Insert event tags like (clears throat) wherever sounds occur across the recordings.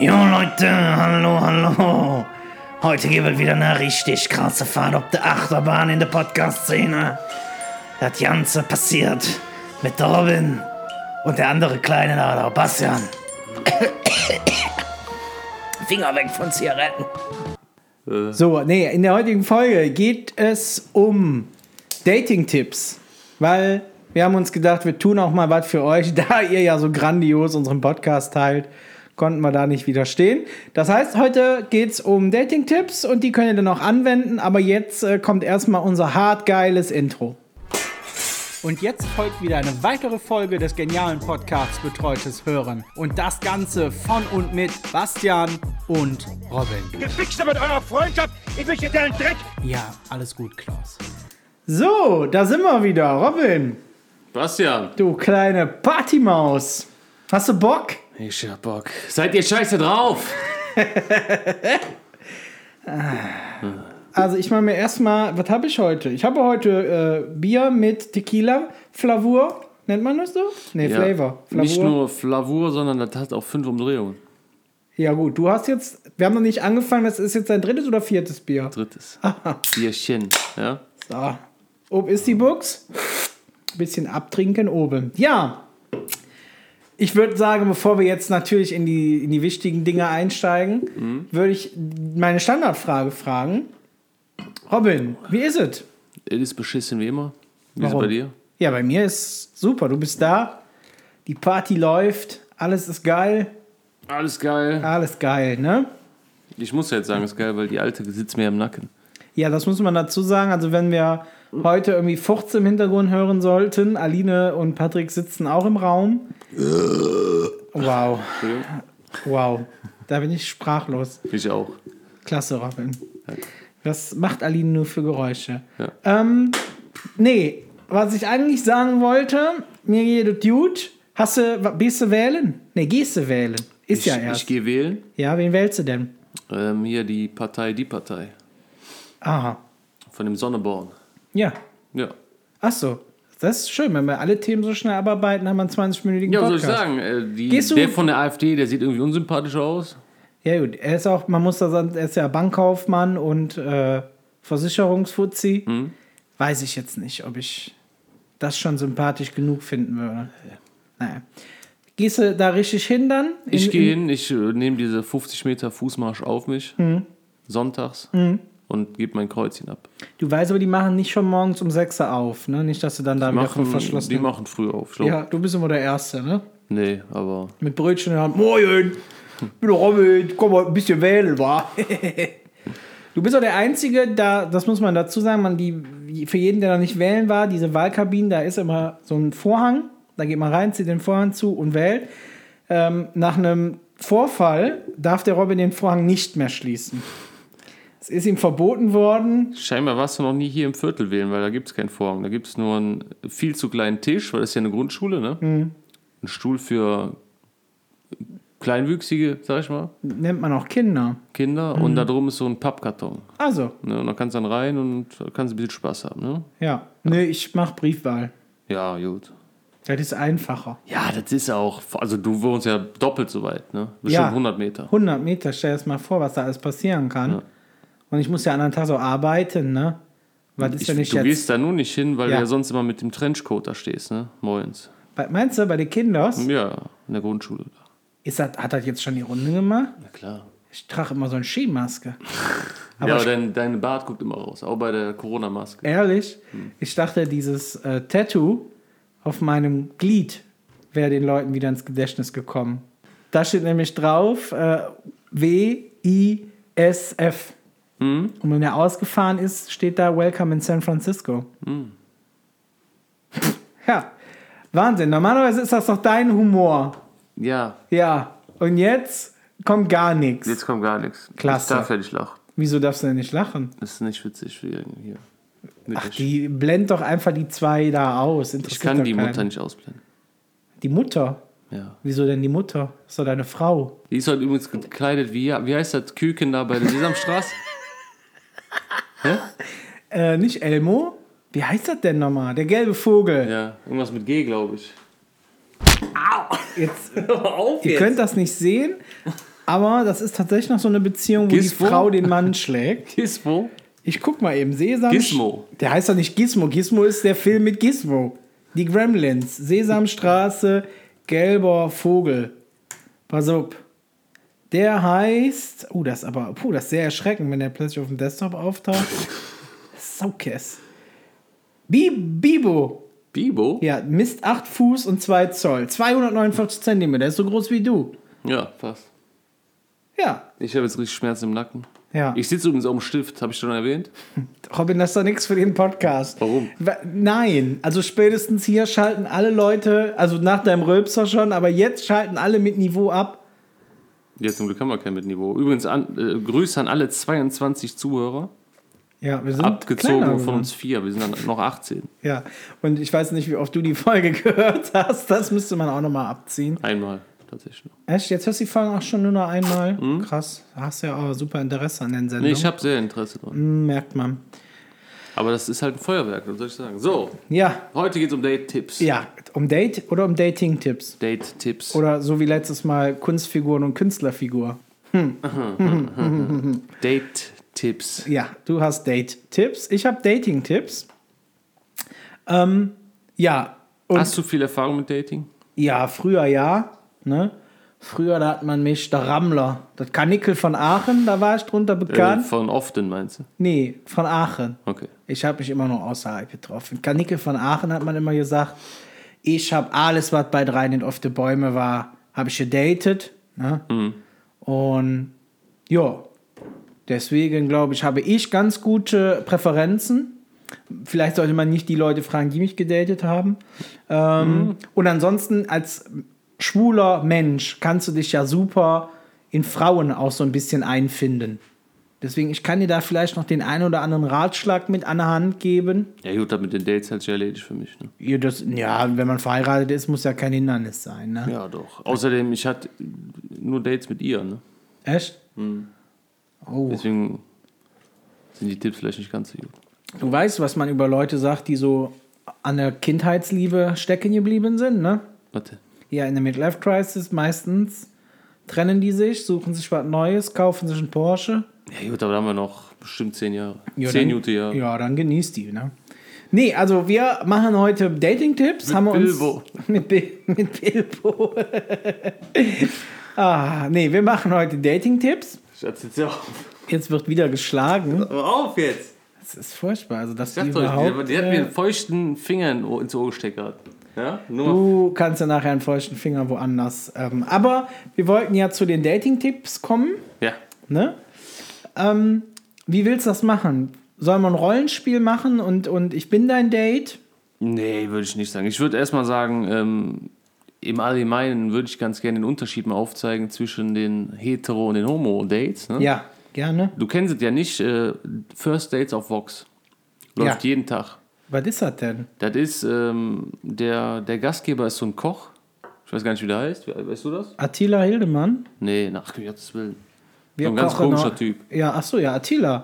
Jo Leute, hallo, hallo. Heute gibt es wieder eine richtig krasse Fahrt auf der Achterbahn in der Podcast-Szene. Das Ganze passiert mit der Robin und der andere Kleine da, der Bastian. (coughs) Finger weg von Zigaretten. So, nee, in der heutigen Folge geht es um Dating-Tipps. Weil wir haben uns gedacht, wir tun auch mal was für euch, (laughs) da ihr ja so grandios unseren Podcast teilt, konnten wir da nicht widerstehen. Das heißt, heute geht es um Dating-Tipps und die könnt ihr dann auch anwenden, aber jetzt äh, kommt erstmal unser hart geiles Intro. Und jetzt folgt wieder eine weitere Folge des genialen Podcasts Betreutes Hören. Und das Ganze von und mit Bastian und Robin. Gefixt mit eurer Freundschaft. Ich möchte deinen Dreck. Ja, alles gut, Klaus. So, da sind wir wieder. Robin, Bastian. du kleine Partymaus. Hast du Bock? Ich hab Bock. Seid ihr scheiße drauf? (laughs) Also ich mache mir erstmal, was habe ich heute? Ich habe heute äh, Bier mit Tequila Flavur. Nennt man das so? Nee, Flavor. Flavur. Nicht nur Flavur, sondern das hat auch fünf Umdrehungen. Ja gut, du hast jetzt, wir haben noch nicht angefangen, das ist jetzt dein drittes oder viertes Bier? Drittes. (laughs) Bierchen. Ja? So. Ob ist die Box? Bisschen abtrinken oben. Ja. Ich würde sagen, bevor wir jetzt natürlich in die, in die wichtigen Dinge einsteigen, würde ich meine Standardfrage fragen. Robin, wie ist es? Es ist beschissen wie immer. Wie ist es Warum? bei dir? Ja, bei mir ist super. Du bist da. Die Party läuft. Alles ist geil. Alles geil. Alles geil, ne? Ich muss ja jetzt sagen, es ist geil, weil die alte sitzt mir im Nacken. Ja, das muss man dazu sagen. Also, wenn wir heute irgendwie Furz im Hintergrund hören sollten, Aline und Patrick sitzen auch im Raum. Wow. Entschuldigung. Wow. Da bin ich sprachlos. Ich auch. Klasse, Robin. Was macht Aline nur für Geräusche? Ja. Ähm, nee, was ich eigentlich sagen wollte, mir geht es gut. Hast du, gehst du wählen? Nee, gehst du wählen? Ist Ich, ja ich erst. gehe wählen. ja, wen wählst du denn? Ähm, hier die Partei, die Partei. Aha. Von dem Sonneborn. Ja. Ja. Ach so. Das ist schön, wenn wir alle Themen so schnell abarbeiten, haben wir einen 20-minütigen Ja, soll ich sagen? Äh, die, Gehst du- der von der AfD, der sieht irgendwie unsympathisch aus. Ja gut, er ist auch, man muss da sagen, er ist ja Bankkaufmann und äh, Versicherungsfuzzi. Mhm. Weiß ich jetzt nicht, ob ich das schon sympathisch genug finden würde. Naja. Gehst du da richtig hin dann? Ich In- gehe in- hin, ich äh, nehme diese 50 Meter Fußmarsch auf mich. Mhm. Sonntags. Und gebe mein Kreuzchen ab. Du weißt aber, die machen nicht schon morgens um 6 Uhr auf, ne? Nicht, dass du dann da wieder Machen, verschlossen die machen früh auf. Glaub, Ja, du bist immer der Erste, ne? Nee, aber Mit Brötchen in der Hand. Moin, ich bin Robin, komm mal ein bisschen wählen, wa? du bist auch der Einzige, da, das muss man dazu sagen, man, die, für jeden, der noch nicht wählen war, diese Wahlkabinen, da ist immer so ein Vorhang, da geht man rein, zieht den Vorhang zu und wählt. Ähm, nach einem Vorfall darf der Robin den Vorhang nicht mehr schließen. Es ist ihm verboten worden. scheinbar warst du noch nie hier im Viertel wählen, weil da gibt es keinen Vorhang. Da gibt es nur einen viel zu kleinen Tisch, weil das ist ja eine Grundschule, ne? Mhm. Ein Stuhl für Kleinwüchsige, sag ich mal, Nennt man auch Kinder. Kinder. Mhm. Und da drum ist so ein Pappkarton. Also, Ne? Und da kannst du dann rein und kannst ein bisschen Spaß haben, ne? ja. Nö, ich mach Briefwahl. Ja, gut. Das ist einfacher. Ja, das ist auch, also du wohnst ja doppelt so weit, ne? Bestimmt Ja. 100 Meter. 100 Meter, stell dir das mal vor, was da alles passieren kann. Und ich muss ja an einem Tag so arbeiten, ne? Was ist Ich, ja nicht du jetzt. gehst da nur nicht hin, weil Ja. du ja sonst immer mit dem Trenchcoat da stehst, ne? Moins. Bei, meinst du, bei den Kinders, Ja, in der Grundschule. ist das, hat das jetzt schon die Runde gemacht? Na klar. Ich trage immer so eine Skimaske. Aber (laughs) ja, aber dein, dein Bart guckt immer raus, auch bei der Corona-Maske. Ehrlich, ich dachte, dieses äh, Tattoo auf meinem Glied wäre den Leuten wieder ins Gedächtnis gekommen. Da steht nämlich drauf äh, W-I-S-F. Und wenn er ausgefahren ist, steht da Welcome in San Francisco. ja, Wahnsinn. Normalerweise ist das doch dein Humor. Ja, Ja, und jetzt kommt gar nichts. jetzt kommt gar nichts. Klasse. Ich darf ja nicht lachen. Wieso darfst du denn nicht lachen? Das ist nicht witzig für irgendwie hier. Mit Ach, die blend doch einfach die zwei da aus. ich kann die keinen. Mutter nicht ausblenden. Die Mutter? Ja. Wieso denn die Mutter? Ist doch deine Frau. Die ist heute übrigens gekleidet wie, wie heißt das Küken da bei der Sesamstraße? (laughs) Äh, nicht Elmo? Wie heißt das denn nochmal? Der gelbe Vogel. ja, irgendwas mit G, glaube ich. Jetzt, (laughs) auf ihr könnt das nicht sehen, Aber das ist tatsächlich noch so eine Beziehung, wo Gizmo? die Frau den Mann schlägt. Gizmo? Ich guck mal eben. Sesam. Gizmo. Der heißt doch nicht Gizmo. Gizmo ist der Film mit Gizmo. Die Gremlins. Sesamstraße, gelber Vogel. Pass auf. Der heißt. Oh, das ist aber. Puh, das ist sehr erschreckend, wenn der plötzlich auf dem Desktop auftaucht. Saukes. Bi Bibo. Bibo? Ja, misst 8 Fuß und 2 Zoll. 249 Zentimeter. Ist so groß wie du. Ja, fast. Ja. Ich habe jetzt richtig Schmerzen im Nacken. Ja. Ich sitze übrigens auf dem Stift, habe ich schon erwähnt. (laughs) Robin, das ist doch nichts für den Podcast. Warum? Wa- Nein, also spätestens hier schalten alle Leute, also nach deinem Rülpser schon, aber jetzt schalten alle mit Niveau ab. Jetzt zum Glück haben wir kein mit Niveau. Übrigens, an, äh, Grüße an alle 22 Zuhörer. Ja, wir sind Abgezogen von uns vier. Wir sind dann noch 18. Ja, und ich weiß nicht, wie oft du die Folge (laughs) gehört hast. Das müsste man auch nochmal abziehen. Einmal tatsächlich. Echt, jetzt hörst du die Folge auch schon nur noch einmal. Krass, hast ja auch super Interesse an den Nee, Sendungen. ich habe sehr Interesse dran. Hm, Merkt man. Aber das ist halt ein Feuerwerk, was soll ich sagen? So, Ja, heute geht es um Date-Tipps. ja, um Date oder um Dating-Tipps? Date-Tipps. Oder so wie letztes Mal Kunstfiguren und Künstlerfigur. (laughs) Date-Tipps. Ja, du hast Date-Tipps. Ich habe Dating-Tipps. Ähm, ja, Hast du viel Erfahrung mit Dating? ja, früher ja. Ne? Früher, da hat man mich, der Rammler, das Kanickel von Aachen, da war ich drunter Äh, bekannt. von Often meinst du? nee, von Aachen. Okay. Ich habe mich immer noch außerhalb getroffen. Kanickel von Aachen hat man immer gesagt, ich habe alles, was bei drei nicht auf die Bäume war, habe ich gedatet. Ne? Und ja, deswegen glaube ich, habe ich ganz gute Präferenzen. Vielleicht sollte man nicht die Leute fragen, die mich gedatet haben. Ähm, Und ansonsten als schwuler Mensch kannst du dich ja super in Frauen auch so ein bisschen einfinden. Deswegen, ich kann dir da vielleicht noch den einen oder anderen Ratschlag mit an der Hand geben. Ja gut, mit den Dates hat sich erledigt für mich. Ne? Ja, das, ja, wenn man verheiratet ist, muss ja kein Hindernis sein. Ne? Ja, doch. Außerdem, ich hatte nur Dates mit ihr. Ne? Echt? Oh. Deswegen sind die Tipps vielleicht nicht ganz so gut. Du weißt, was man über Leute sagt, die so an der Kindheitsliebe stecken geblieben sind, ne? Warte. Ja, in der Midlife Crisis meistens trennen die sich, suchen sich was Neues, kaufen sich einen Porsche. Ja gut, aber da haben wir noch bestimmt zehn Jahre. Ja, zehn Jahre. Ja, dann genießt die, ne? Nee, also wir machen heute Dating-Tipps. Mit haben wir Bilbo. Uns, (laughs) mit, Bi mit Bilbo. (laughs) ah, nee, wir machen heute Dating-Tipps. Schatz, jetzt ja auf. Jetzt wird wieder geschlagen. Aber auf jetzt! Das ist furchtbar. Also, dass Ich die überhaupt, die, die hat mir äh, einen feuchten Finger in, ins Ohr gesteckt gerade. Ja? Du kannst ja nachher einen feuchten Finger woanders. Ähm, aber wir wollten ja zu den Dating-Tipps kommen. ja. Ne? Ähm, wie willst du das machen? Soll man ein Rollenspiel machen und, und ich bin dein Date? Nee, würde ich nicht sagen. Ich würde erstmal sagen, ähm, im Allgemeinen würde ich ganz gerne den Unterschied mal aufzeigen zwischen den Hetero- und den Homo-Dates. Ne? Ja, gerne. Du kennst es ja nicht, äh, First Dates auf Vox. Läuft Ja. jeden Tag. Was ist das denn? Das ist, ähm, der, der Gastgeber ist so ein Koch. Ich weiß gar nicht, wie der heißt. We- Weißt du das? Attila Hildemann? Nee, nach Gottes Willen. Wir So ein ganz komischer noch- Typ. Ja, ach so, ja, Attila.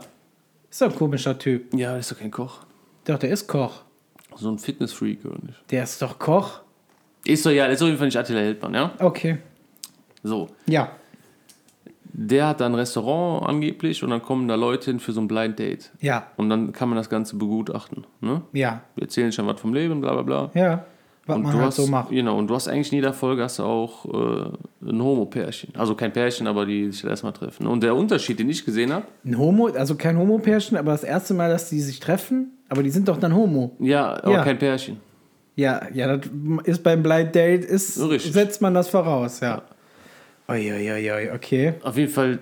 Ist doch ein komischer Typ. Ja, ist doch kein Koch. Doch, der ist Koch. So ein Fitnessfreak, oder nicht? Der ist doch Koch. Ist doch ja, ist auf jeden Fall nicht Attila Hildmann, ja? Okay. So. Ja. Der hat da ein Restaurant angeblich und dann kommen da Leute hin für so ein Blind Date. Ja. Und dann kann man das Ganze begutachten. Ne? Ja. Wir erzählen schon was vom Leben, bla bla bla. Ja. Was Und man du halt hast, so macht. Genau, und du hast eigentlich in jeder Folge hast du auch äh, ein Homo-Pärchen. Also kein Pärchen, aber die sich erstmal treffen. Und der Unterschied, den ich gesehen habe, Ein Homo, also kein Homo-Pärchen, aber das erste Mal, dass die sich treffen, aber die sind doch dann Homo. ja, aber Ja. kein Pärchen. Ja, ja, das ist beim Blind Date, ist, Richtig. setzt man das voraus, ja. Uiuiui, okay. Auf jeden Fall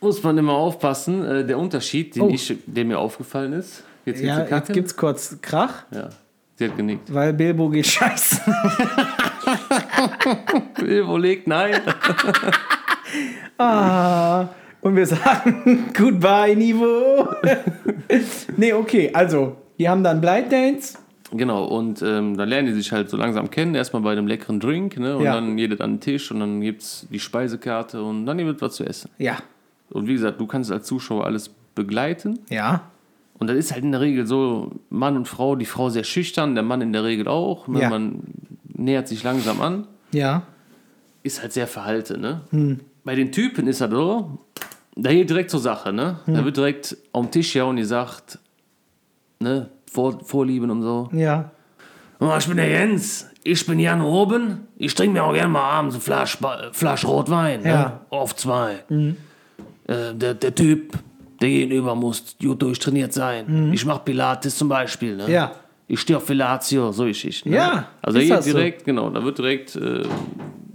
muss man immer aufpassen. Äh, der Unterschied, den, Oh. ich, der mir aufgefallen ist. Jetzt Ja, gibt's jetzt gibt's kurz Krach, Ja, sie hat genickt. weil Bilbo geht scheißen. (laughs) Bilbo legt nein. (laughs) ah, und wir sagen (laughs) Goodbye, Niveau. nee, okay, also, die haben dann Blind Dates. Genau, und ähm, dann lernen die sich halt so langsam kennen. Erstmal bei einem leckeren Drink, ne? Und Ja. dann jeder an den Tisch und dann gibt's die Speisekarte und dann wird was zu essen. Ja, Und wie gesagt, du kannst als Zuschauer alles begleiten. ja, Und das ist halt in der Regel so, Mann und Frau, die Frau sehr schüchtern, der Mann in der Regel auch. Ne? Ja. Man nähert sich langsam an, ja. ist halt sehr verhalten, ne? Hm. bei den Typen ist das so, da geht direkt zur Sache, ne? Da wird direkt am Tisch ja und die sagt, ne, Vor Vorlieben und so. Ja. Oh, ich bin der Jens. Ich bin Jan oben. Ich trinke mir auch gerne mal abends eine Flasche, Ba- Flasche Rotwein. Ne? Ja. Auf zwei. Äh, der, der Typ, der gegenüber muss gut durchtrainiert sein. Ich mache Pilates zum Beispiel. Ne? Ja. Ich stehe auf Fellatio, so Geschichten. Ne? Ja, Also das geht so? direkt, genau, da wird direkt äh,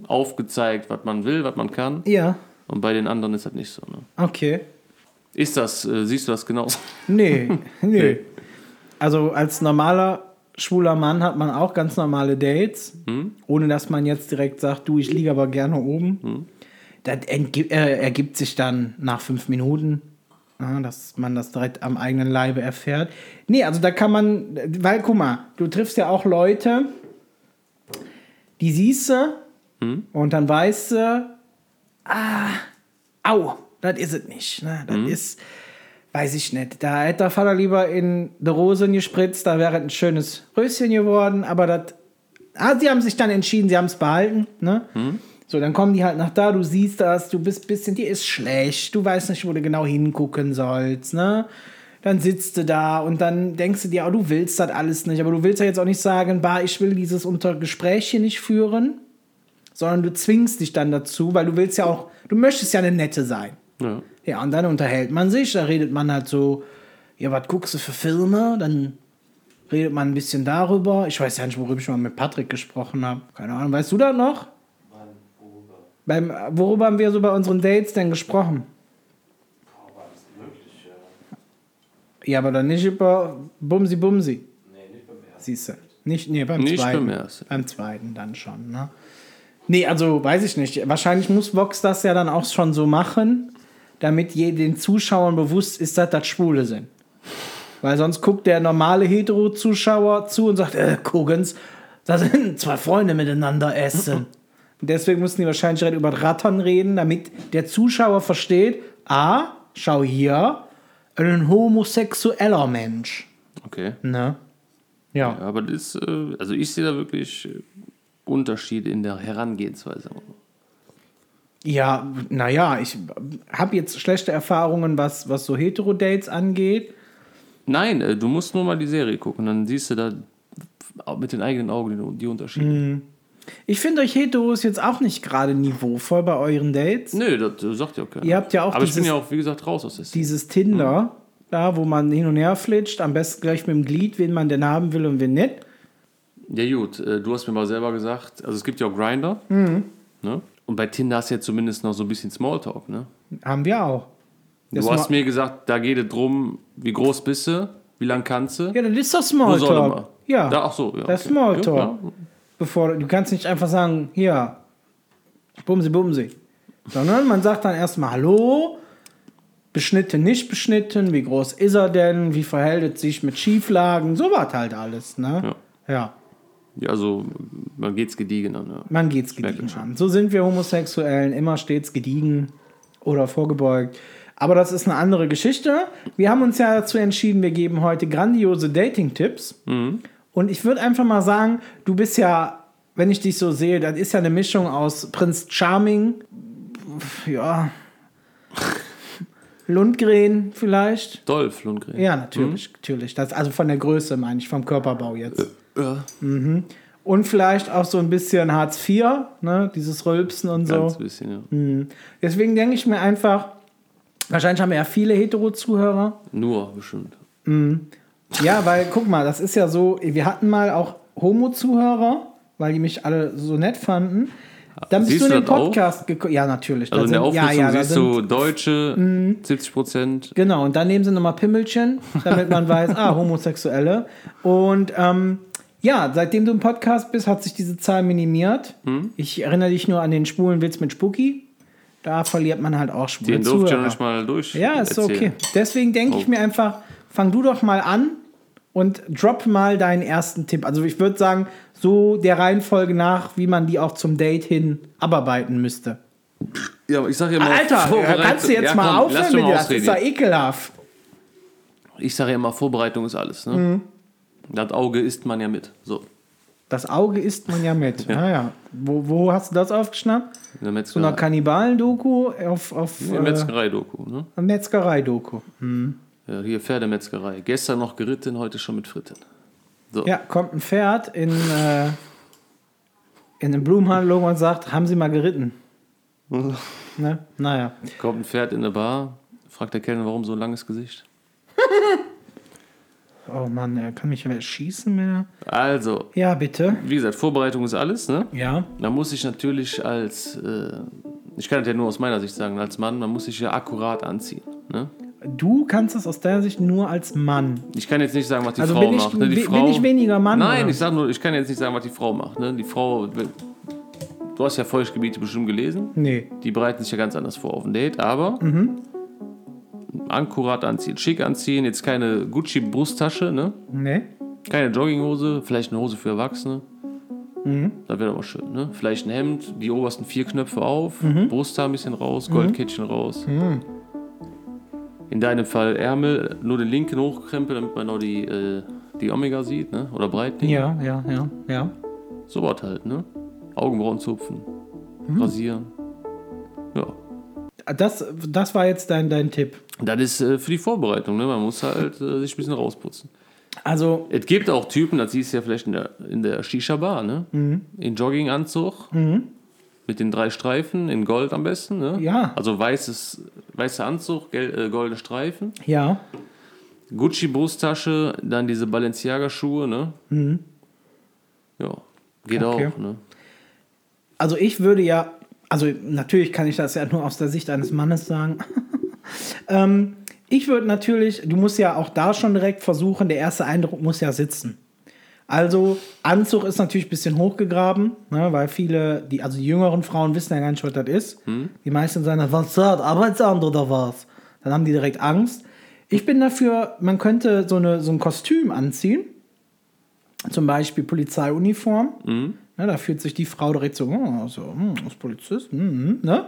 aufgezeigt, was man will, was man kann. Ja, Und bei den anderen ist das nicht so. Ne? okay. Ist das, äh, siehst du das genauso? Nee, (laughs) nee. Also als normaler schwuler Mann hat man auch ganz normale Dates, ohne dass man jetzt direkt sagt, du, ich liege aber gerne oben. Das entgi- äh, ergibt sich dann nach fünf Minuten, ja, dass man das direkt am eigenen Leibe erfährt. Nee, also da kann man, weil guck mal, du triffst ja auch Leute, die siehst du und dann weißt du, ah, au, das ist es nicht. Ne? Das ist, weiß ich nicht. Da hätte der Vater lieber in die Rosen gespritzt, da wäre ein schönes Röschen geworden, aber das, ah, sie haben sich dann entschieden, sie haben es behalten. Ne? So, dann kommen die halt nach da, du siehst das, du bist ein bisschen, dir ist schlecht, du weißt nicht, wo du genau hingucken sollst, ne? Dann sitzt du da und dann denkst du dir, oh, du willst das alles nicht, aber du willst ja jetzt auch nicht sagen, bah, ich will dieses unter Gespräch hier nicht führen, sondern du zwingst dich dann dazu, weil du willst ja auch, du möchtest ja eine Nette sein. Ja. Ja, und dann unterhält man sich, da redet man halt so, ja, was guckst du für Filme? Dann redet man ein bisschen darüber. Ich weiß ja nicht, worüber ich mal mit Patrick gesprochen habe. Keine Ahnung, weißt du das noch? Beim, worüber haben wir so bei unseren Dates denn gesprochen? Ja, aber dann nicht über Bumsi Bumsi. Nee, nicht beim ersten. Siehst du. Nicht, nee, beim Nicht zweiten. beim ersten. Beim zweiten dann schon, ne? Nee, also weiß ich nicht. Wahrscheinlich muss Vox das ja dann auch schon so machen, damit je den Zuschauern bewusst ist, dass das Schwule sind. Weil sonst guckt der normale Hetero-Zuschauer zu und sagt, äh, gucken's, da sind zwei Freunde miteinander essen. Und deswegen mussten die wahrscheinlich direkt über Rattern reden, damit der Zuschauer versteht, ah, schau hier, ein homosexueller Mensch. Okay. Ne? Ja. Ja, aber das ist, äh, also ich sehe da wirklich äh, Unterschiede in der Herangehensweise. Ja, naja, ich habe jetzt schlechte Erfahrungen, was, was so Hetero-Dates angeht. Nein, äh, du musst nur mal die Serie gucken, dann siehst du da auch mit den eigenen Augen die, Unterschiede. Mhm. Ich finde euch Heteros jetzt auch nicht gerade niveauvoll bei euren Dates. Nö, das sagt ja keiner. Ihr habt ja auch Aber ich bin dieses- ja auch, wie gesagt, raus aus der Szene. Dieses Tinder, da, wo man hin und her flitscht, am besten gleich mit dem Glied, wen man denn haben will und wen nicht. Ja gut, äh, du hast mir mal selber gesagt, also es gibt ja auch Grinder. Mhm. Ne? Und bei Tinder hast du ja zumindest noch so ein bisschen Smalltalk. Ne? Haben wir auch. Das Du hast mir gesagt, da geht es drum, wie groß bist du, wie lang kannst du. Ja, das ist soll Smalltalk. Ja, Da, ach so, ja. das ist okay. Smalltalk. Ja, ja. Bevor, du kannst nicht einfach sagen, hier, bumsi, bumsi. Sondern man sagt dann erstmal Hallo, beschnitten, nicht beschnitten, wie groß ist er denn, wie verhält es sich mit Schieflagen, so was halt alles, ne? Ja. Ja, also man geht's gediegen an. Ja. Man geht's gediegen an. So sind wir Homosexuellen immer stets gediegen oder vorgebeugt. Aber das ist eine andere Geschichte. Wir haben uns ja dazu entschieden, wir geben heute grandiose Dating-Tipps. Mhm. Und ich würde einfach mal sagen, du bist ja, wenn ich dich so sehe, das ist ja eine Mischung aus Prinz Charming, ja, (laughs) Lundgren vielleicht. Dolph Lundgren. Ja, natürlich, natürlich. Das, also von der Größe meine ich, vom Körperbau jetzt. Ja, Und vielleicht auch so ein bisschen Hartz IV, ne? dieses Rülpsen und so. ganz bisschen, ja. Deswegen denke ich mir einfach, wahrscheinlich haben wir ja viele Hetero-Zuhörer. Nur bestimmt. Ja, weil guck mal, das ist ja so, wir hatten mal auch Homo-Zuhörer, weil die mich alle so nett fanden. Dann bist Siehst du in den? Podcast gekommen. Ja, natürlich. Also Da in der sind- Auflistung ja, ja, siehst sind- Mhm. du Deutsche, 70 Prozent. Genau, und dann nehmen sie nochmal Pimmelchen, damit man (laughs) weiß, ah, Homosexuelle. Und ähm, ja, seitdem du im Podcast bist, hat sich diese Zahl minimiert. Hm? Ich erinnere dich nur an den schwulen Witz mit Spooky. Da verliert man halt auch schwule Den durfte ich ja noch nicht mal durch. Ja, ist so okay. erzählen. Deswegen denke ich Oh. mir einfach, fang du doch mal an und drop mal deinen ersten Tipp. Also ich würde sagen, so der Reihenfolge nach, wie man die auch zum Date hin abarbeiten müsste. Ja, aber ich sag ja mal. Alter, kannst du jetzt Ja, mal komm, aufhören mit dir? Das ist doch ekelhaft. Ich sage ja immer, Vorbereitung ist alles. Ne? Mhm. Das Auge isst man ja mit. So. Das Auge isst man ja mit. (laughs) Ja. Naja. Wo, wo hast du das aufgeschnappt? In der So einer Metzgerei. Kannibalen-Doku auf, auf In der äh, Metzgerei-Doku, ne? Metzgerei-Doku. Ja, hier Pferdemetzgerei. Gestern noch geritten, heute schon mit Fritten. So. Ja, kommt ein Pferd in, äh, in eine Blumenhandlung und sagt, haben Sie mal geritten? (laughs) ne? Naja. Kommt ein Pferd in eine Bar, fragt der Kellner, warum so ein langes Gesicht. (laughs) Oh Mann, er kann mich schießen mehr. Also, Ja, bitte. wie gesagt, Vorbereitung ist alles, ne? Ja. Da muss ich natürlich als, äh, ich kann das ja nur aus meiner Sicht sagen, als Mann, man muss sich ja akkurat anziehen. Ne? Du kannst das aus deiner Sicht nur als Mann. Ich kann jetzt nicht sagen, was die Also Frau bin ich- macht. Ne? Die bin Frau, ich weniger Mann, Nein, oder? ich sag nur, ich kann jetzt nicht sagen, was die Frau macht. Ne? Die Frau, du hast ja Feuchtgebiete bestimmt gelesen. Nee. Die bereiten sich ja ganz anders vor auf ein Date, aber akkurat anziehen, schick anziehen, jetzt keine Gucci-Brusttasche, ne? Nee. keine Jogginghose, vielleicht eine Hose für Erwachsene. Mhm. Das wäre mal schön, ne? Vielleicht ein Hemd, die obersten vier Knöpfe auf, Mhm. Brusthaar ein bisschen raus, Goldkettchen raus. In deinem Fall Ärmel, nur den linken hochkrempeln, damit man noch die, äh, die Omega sieht, ne? Oder Breitling. Ja, ja, ja, ja. So was halt, ne? Augenbrauen zupfen, Mhm. rasieren. Ja. Das, das war jetzt dein, dein Tipp. Das ist äh, für die Vorbereitung, ne? Man muss halt äh, sich ein bisschen rausputzen. Also, Es gibt auch Typen, das siehst du ja vielleicht in der, in der Shisha-Bar, ne? Mhm. In Jogginganzug. Mit den drei Streifen, in Gold am besten, ne? Ja. Also weißes, weißer Anzug, gel, äh, goldene Streifen. ja. Gucci-Brusttasche, dann diese Balenciaga-Schuhe, ne? Ja, geht Mhm. Okay. auch, ne? Also ich würde ja, also natürlich kann ich das ja nur aus der Sicht eines Mannes sagen. (laughs) ähm, ich würde natürlich, du musst ja auch da schon direkt versuchen, der erste Eindruck muss ja sitzen. Also Anzug ist natürlich ein bisschen hochgegraben, ne, weil viele, die, also die jüngeren Frauen wissen ja gar nicht, was das ist. Die meisten sagen, was ist das, Arbeitsamt oder was? Dann haben die direkt Angst. Ich bin dafür, man könnte so, eine, so ein Kostüm anziehen, zum Beispiel Polizeiuniform. Ne, da fühlt sich die Frau direkt so, oh, so hm, als Polizist. hm, hm, ne?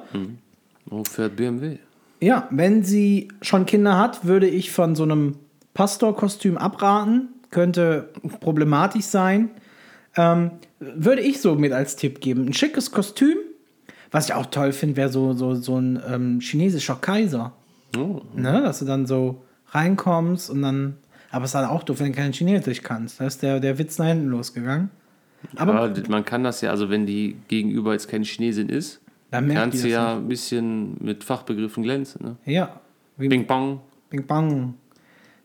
Oh, fährt BMW. Ja, wenn sie schon Kinder hat, würde ich von so einem Pastorkostüm abraten. Könnte problematisch sein. Ähm, würde ich so mit als Tipp geben. Ein schickes Kostüm. Was ich auch toll finde, wäre so, so, so ein ähm, chinesischer Kaiser. Oh. Ne? Dass du dann so reinkommst und dann. Aber es ist halt auch doof, wenn du kein Chinesisch kannst. Da ist der, der Witz nach hinten losgegangen. Aber Aber man kann das ja, also wenn die gegenüber jetzt keine Chinesin ist, dann kannst du ja ein bisschen mit Fachbegriffen glänzen, ne? Ja. Wie Bing Bang. Bing Bang.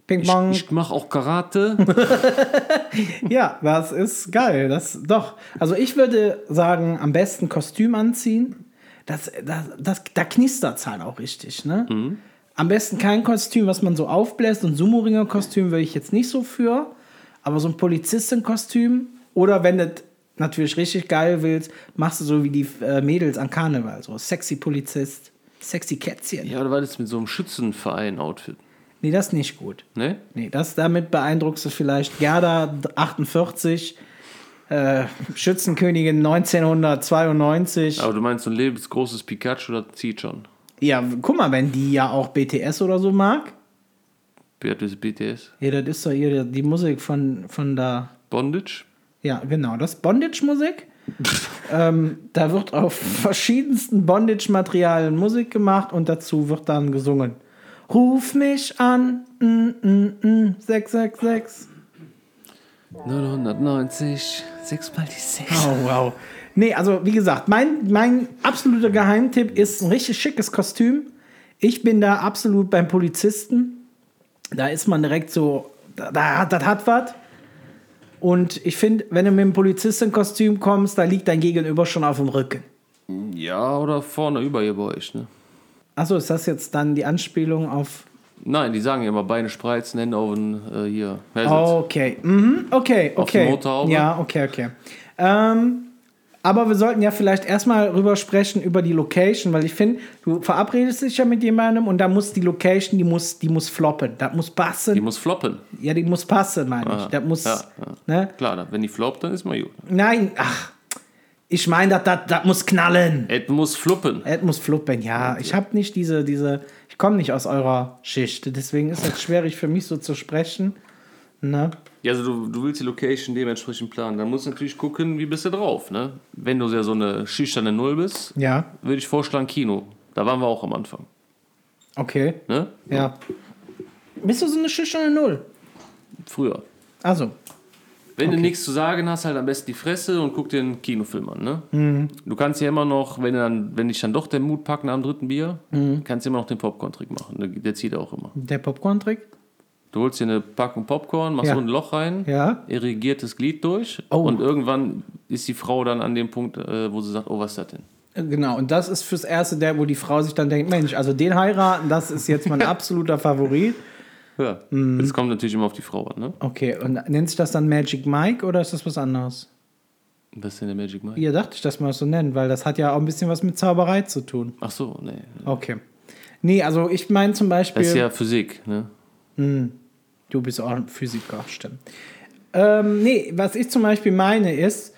Bing Ich, Bang. ich mache auch Karate. (laughs) Ja, das ist geil. Das doch. Also ich würde sagen, am besten Kostüm anziehen. Das, das, das, da knistert es halt auch richtig. Ne? Am besten kein Kostüm, was man so aufbläst. Und Sumo-Ringer-Kostüm würde ich jetzt nicht so für. Aber so ein Polizistenkostüm. Oder wenn du natürlich richtig geil willst, machst du so wie die äh, Mädels an Karneval. So sexy Polizist, sexy Kätzchen. ja, oder war das mit so einem Schützenverein-Outfit? Nee, das ist nicht gut. Ne? Nee, das, damit beeindruckst du vielleicht Gerda 48, äh, Schützenkönigin 1992. Aber du meinst so ein lebensgroßes Pikachu, das zieht schon. Ja, guck mal, wenn die ja auch BTS oder so mag. Wer hat das BTS? Ja, das ist doch hier die Musik von, von da. Bondage? Ja, genau, das ist Bondage-Musik. ähm, da wird auf verschiedensten Bondage-Materialien Musik gemacht und dazu wird dann gesungen. Ruf mich an, mm, mm, mm, 666. 990, 6 mal die 6. Oh, wow. Nee, also wie gesagt, mein, mein absoluter Geheimtipp ist ein richtig schickes Kostüm. Ich bin da absolut beim Polizisten. Da ist man direkt so, da, da hat das hat was. Und ich finde, wenn du mit dem Polizistenkostüm kommst, da liegt dein Gegenüber schon auf dem Rücken. Ja, oder vorne über ihr bei euch, ne? Achso, ist das jetzt dann die Anspielung auf. Nein, die sagen ja immer Beine spreizen, Hände auf den, äh, hier. Okay, mhm. okay, Auf die okay. Motorhaube? Ja, okay, okay. Ähm, aber wir sollten ja vielleicht erstmal rüber sprechen über die Location, weil ich finde, du verabredest dich ja mit jemandem und da muss die Location, die muss, die muss floppen. Das muss passen. Die muss floppen. ja, die muss passen, meine ich. Ah, Das muss. ja, Ne? Klar, wenn die floppt, dann ist mal gut. Nein, ach. Ich meine, das, das, das muss knallen. Es muss fluppen. Es muss fluppen, ja. Ich habe nicht diese, diese, ich komme nicht aus eurer Schicht. Deswegen ist es schwierig für mich so zu sprechen. Ne? Ja, also du, du willst die Location dementsprechend planen. Dann musst du natürlich gucken, wie bist du drauf. Ne? Wenn du ja so eine schüchterne Null bist, Ja, würde ich vorschlagen Kino. Da waren wir auch am Anfang. okay. Ne? Ja. Bist du so eine schüchterne Null? Früher. Also, Wenn du nichts zu sagen hast, halt am besten die Fresse und guck dir einen Kinofilm an. Ne? Mhm. Du kannst ja immer noch, wenn, dann, wenn dich dann doch der Mut packt nach dem dritten Bier, Mhm. kannst du immer noch den Popcorn-Trick machen. Der, der zieht auch immer. der Popcorn-Trick? Du holst dir eine Packung Popcorn, machst Ja. so ein Loch rein, Ja. irrigiertes Glied durch Oh. und irgendwann ist die Frau dann an dem Punkt, äh, wo sie sagt, oh, was ist das denn? Genau, und das ist fürs Erste der, wo die Frau sich dann denkt, Mensch, also den heiraten, das ist jetzt mein (laughs) absoluter Favorit. Ja. Mhm. Das kommt natürlich immer auf die Frau an, ne? Okay, und nennt sich das dann Magic Mike oder ist das was anderes? Was ist denn der Magic Mike? Ihr dachte ich, dass man das so nennt, weil das hat ja auch ein bisschen was mit Zauberei zu tun. Ach so, nee. Okay. Nee, also ich meine zum Beispiel. Das ist ja Physik, ne? Du bist auch ein Physiker, stimmt. Ähm, nee, was ich zum Beispiel meine ist,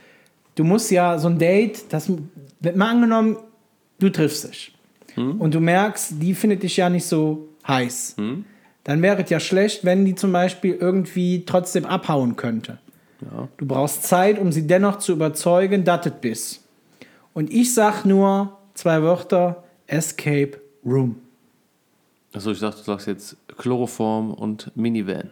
du musst ja so ein Date, das, wird mal angenommen, du triffst dich und du merkst, die findet dich ja nicht so heiß. Dann wäre es ja schlecht, wenn die zum Beispiel irgendwie trotzdem abhauen könnte. Ja. Du brauchst Zeit, um sie dennoch zu überzeugen, dass es bist. Und ich sag nur zwei Wörter: Escape Room. Achso, ich dachte, du sagst jetzt Chloroform und Minivan.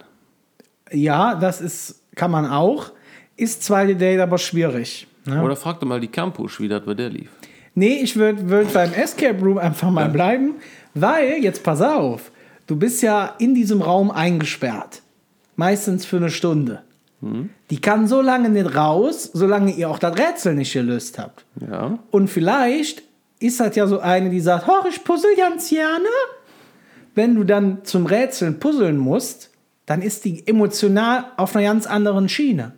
Ja, das ist, kann man auch. Ist zweite Date aber schwierig. Ne? Oder frag doch mal die Campus, wie das bei der lief. Nee, ich würde würd beim Escape Room einfach mal bleiben, weil, jetzt pass auf, du bist ja in diesem Raum eingesperrt. Meistens für eine Stunde. Die kann so lange nicht raus, solange ihr auch das Rätsel nicht gelöst habt. Ja. Und vielleicht ist das ja so eine, die sagt, hoch, ich puzzle ganz gerne. Wenn du dann zum Rätseln puzzeln musst, dann ist die emotional auf einer ganz anderen Schiene.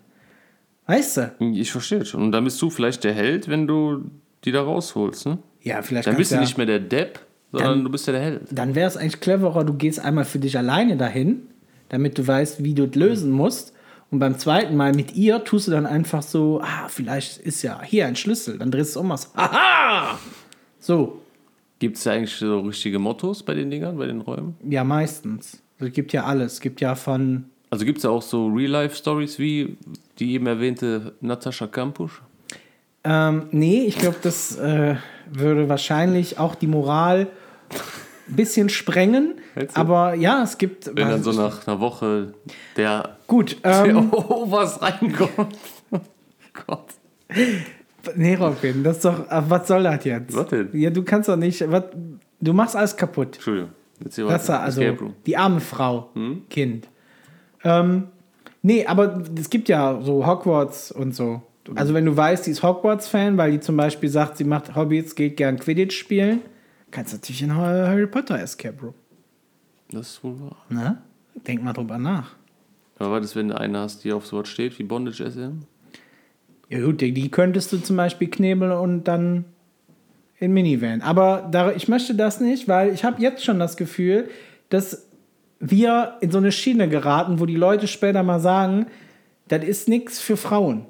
Weißt du? Ich verstehe schon. Und dann bist du vielleicht der Held, wenn du die da rausholst, ne? Ja, vielleicht Dann bist du ja- nicht mehr der Depp, sondern Dann- du bist ja der Held. dann wäre es eigentlich cleverer, du gehst einmal für dich alleine dahin, damit du weißt, wie du es lösen musst. Und beim zweiten Mal mit ihr tust du dann einfach so, ah, vielleicht ist ja hier ein Schlüssel. Dann drehst du es um was. (laughs) Haha! So, Gibt es da eigentlich so richtige Mottos bei den Dingern, bei den Räumen? ja, meistens. Also, Es gibt ja alles. Es gibt ja von, Also gibt es da auch so Real-Life-Stories wie die eben erwähnte Natascha Kampusch? ähm, nee, ich glaube, das äh, würde wahrscheinlich auch die Moral ein bisschen sprengen. Aber ja, es gibt. Wenn dann so nach einer Woche der, Gut, (laughs) der ähm, (laughs) oh, was reinkommt. Gott. Nee, Robin, das ist doch. äh, Was soll das jetzt? Was denn? Ja, du kannst doch nicht. Was, du machst alles kaputt. Entschuldigung. Jetzt hier Das war also die arme Frau, Hm? Kind. Ähm, nee, aber es gibt ja so Hogwarts und so. Also wenn du weißt, die ist Hogwarts-Fan, weil die zum Beispiel sagt, sie macht Hobbits, geht gern Quidditch spielen, kannst du natürlich in Harry Potter Escape Room. Das ist wohl wahr. Ne? Denk mal drüber nach. Aber was ist, wenn du eine hast, die auf sowas steht, wie Bondage SM? Ja gut, die, könntest du zum Beispiel knebeln und dann in Minivan. Aber da, ich möchte das nicht, weil ich habe jetzt schon das Gefühl, dass wir in so eine Schiene geraten, wo die Leute später mal sagen, das ist nichts für Frauen.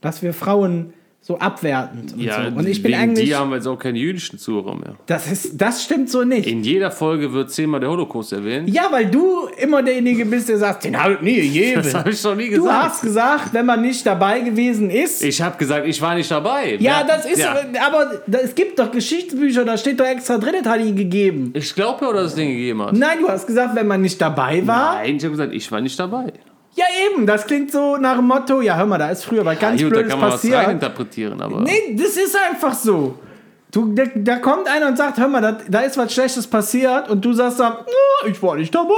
Dass wir Frauen so abwertend und so. Und ich bin eigentlich. die haben wir jetzt auch keine jüdischen Zuhörer mehr. Das, ist, das stimmt so nicht. In jeder Folge wird zehnmal der Holocaust erwähnt. ja, weil du immer derjenige bist, der sagt, den habe ich nie gegeben. Das habe ich doch nie Du gesagt. hast gesagt, wenn man nicht dabei gewesen ist, Ich habe gesagt, ich war nicht dabei. Ja, Wer- das ist, Ja. aber es gibt doch Geschichtsbücher, da steht doch extra drin, das hat ihn gegeben. Ich glaube ja, dass es den gegeben hat. Nein, du hast gesagt, wenn man nicht dabei war. Nein, ich habe gesagt, ich war nicht dabei. Ja, eben, das klingt so nach dem Motto, ja, hör mal, da ist früher was ganz Gut, da Blödes kann man was passiert. reininterpretieren, aber Nee, das ist einfach so. Du, da, da kommt einer und sagt, hör mal, da, da ist was Schlechtes passiert und du sagst dann, "Ja, ich war nicht dabei.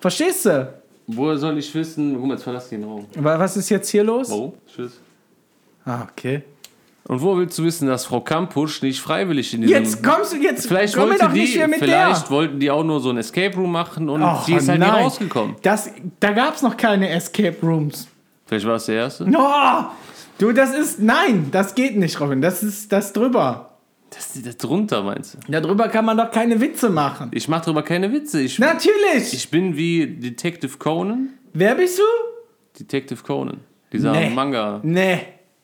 Verstehst du? woher soll ich wissen, guck mal, jetzt verlass den Raum. Aber was ist jetzt hier los? Warum? Tschüss. Ah, okay. Und wo willst du wissen, dass Frau Kampusch nicht freiwillig in diesem... Jetzt kommst du, jetzt Vielleicht komm wollte doch nicht die, hier mit vielleicht der. wollten die auch nur so ein Escape Room machen und Och, sie ist halt nein. nie rausgekommen. Das, da gab es noch keine Escape Rooms. Vielleicht war es der erste. Oh, du, das ist. Nein, das geht nicht, Robin. Das ist das drüber. Das ist das drunter, meinst du? Darüber kann man doch keine Witze machen. Ich mache darüber keine Witze. Ich, Natürlich. ich bin wie Detective Conan. Wer bist du? Detective Conan. Dieser Nee. Manga. Nee.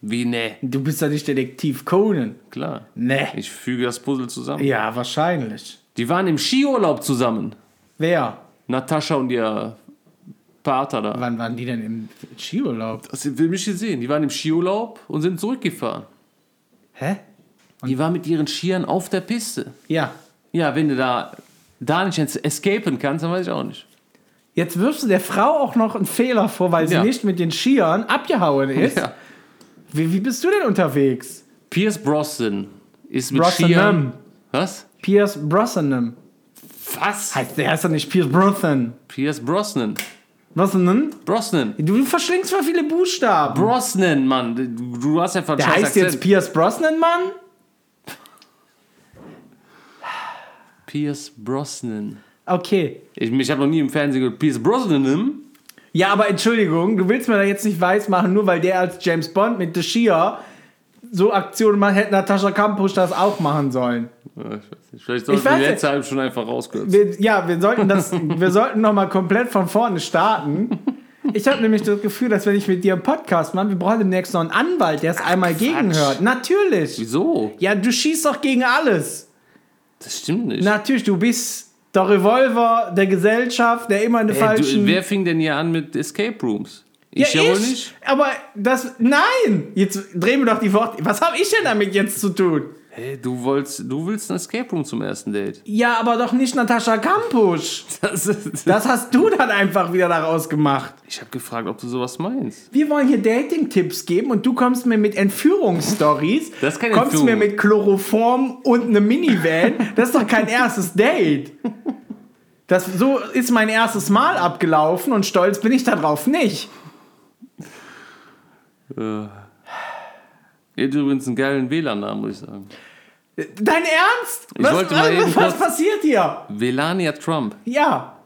Wie, ne? Du bist doch nicht Detektiv Conan. Klar. Nee. Ich füge das Puzzle zusammen. Ja, wahrscheinlich. Die waren im Skiurlaub zusammen. Wer? Natascha und ihr Pater da. Wann waren die denn im Skiurlaub? Das will mich gesehen. Die waren im Skiurlaub und sind zurückgefahren. Hä? Die waren mit ihren Skiern auf der Piste. Ja. Ja, wenn du da, da nicht escapen kannst, dann weiß ich auch nicht. Jetzt wirfst du der Frau auch noch einen Fehler vor, weil sie Ja. nicht mit den Skiern abgehauen ist. Ja. Wie, wie bist du denn unterwegs? Pierce Brosnan ist mit Brosnan. Was? Pierce Brosnan. Was? Heißt, der heißt doch nicht Pierce Brosnan. Pierce Brosnan. Brosnan? Brosnan. Du verschlingst mal viele Buchstaben. Brosnan, Mann. Du, du hast einfach einen der heißt jetzt Akzent. Pierce Brosnan, Mann? Pierce Brosnan. Okay. Ich, ich habe noch nie im Fernsehen gehört, Pierce Brosnan. Ja, aber Entschuldigung, du willst mir da jetzt nicht weiß machen, nur weil der als James Bond mit The Sheer so Aktionen macht, hätte Natascha Kampusch das auch machen sollen. Ja, ich weiß nicht. Vielleicht sollten Ich wir die letzte halbe Stunde einfach rauskürzen. Wir, ja, wir sollten das, wir sollten noch mal komplett von vorne starten. Ich habe nämlich das Gefühl, dass wenn ich mit dir einen Podcast mache, wir brauchen demnächst noch einen Anwalt, der es einmal gegenhört. Natürlich. Wieso? Ja, du schießt doch gegen alles. Das stimmt nicht. Natürlich, du bist der Revolver der Gesellschaft, der immer eine Ey, falschen. du, wer fing denn hier an mit Escape Rooms? Ich ja, ja, wohl ich. nicht. Aber das. Nein! Jetzt drehen wir doch die Worte. Was habe ich denn damit jetzt zu tun? Hey, du, wolltest, du willst ein Escape Room zum ersten Date. Ja, aber doch nicht Natascha Kampusch. Das ist, Das hast du dann einfach wieder daraus gemacht. ich habe gefragt, ob du sowas meinst. Wir wollen hier Dating-Tipps geben und du kommst mir mit Entführungsstories. Das ist keine Kommst Entführung. mir mit Chloroform und einem Minivan. Das ist doch kein erstes Date. Das, so ist mein erstes Mal abgelaufen und stolz bin ich darauf nicht. Ihr habt übrigens einen geilen WLAN-Namen, muss ich sagen. Dein Ernst? Ich was wollte mal was, eben was passiert hier? Velania Trump. Ja.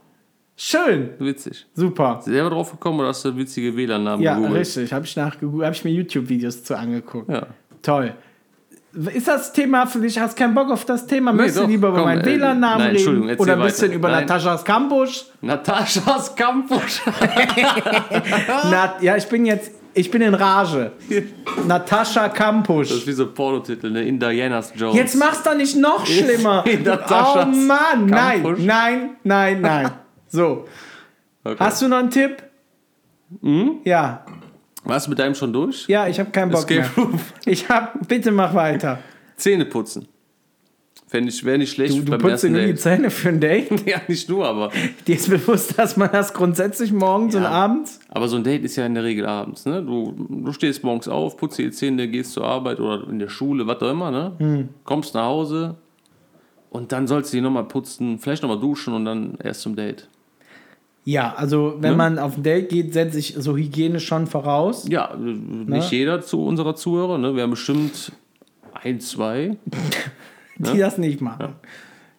Schön. Witzig. Super. Selber drauf gekommen oder hast du witzige WLAN-Namen Ja, gegoogelt? richtig. Habe ich nachgegoogelt, habe ich mir YouTube-Videos zu angeguckt. Ja. Toll. Ist das Thema für dich? Hast keinen Bock auf das Thema? Möchtest du lieber über meinen äh, WLAN-Namen reden? Oder ein bisschen weiter. über Nein. Nataschas Kampusch? Nataschas Campus. (laughs) Na, ja, ich bin jetzt, ich bin in Rage. (laughs) Natascha Das Kampusch. ist wie so ein Pornotitel, ne? In Diana's Jones. Jetzt mach's doch nicht noch schlimmer. (laughs) in oh Mann, nein, Kampusch. nein, nein, nein. (laughs) So, Okay. hast du noch einen Tipp? Ja, Warst du mit deinem schon durch? ja, ich habe keinen Bock Escape mehr. Room. Ich hab, bitte mach weiter. Zähne putzen. Fände ich, wäre nicht schlecht Du, du putzt dir die. Zähne für ein Date? (laughs) Ja, nicht nur, aber. Dir ist bewusst, dass man das grundsätzlich morgens und abends? Aber so ein Date ist ja in der Regel abends, ne? Du, du stehst morgens auf, putzt dir die Zähne, gehst zur Arbeit oder in der Schule, was auch immer, ne? Hm. Kommst nach Hause und dann sollst du die nochmal putzen, vielleicht nochmal duschen und dann erst zum Date. Ja, also wenn Ne? man auf ein Date geht, setze ich so Hygiene schon voraus. Ja, äh, nicht jeder zu unserer Zuhörer, ne? Wir haben bestimmt ein, zwei. (laughs) die das nicht machen.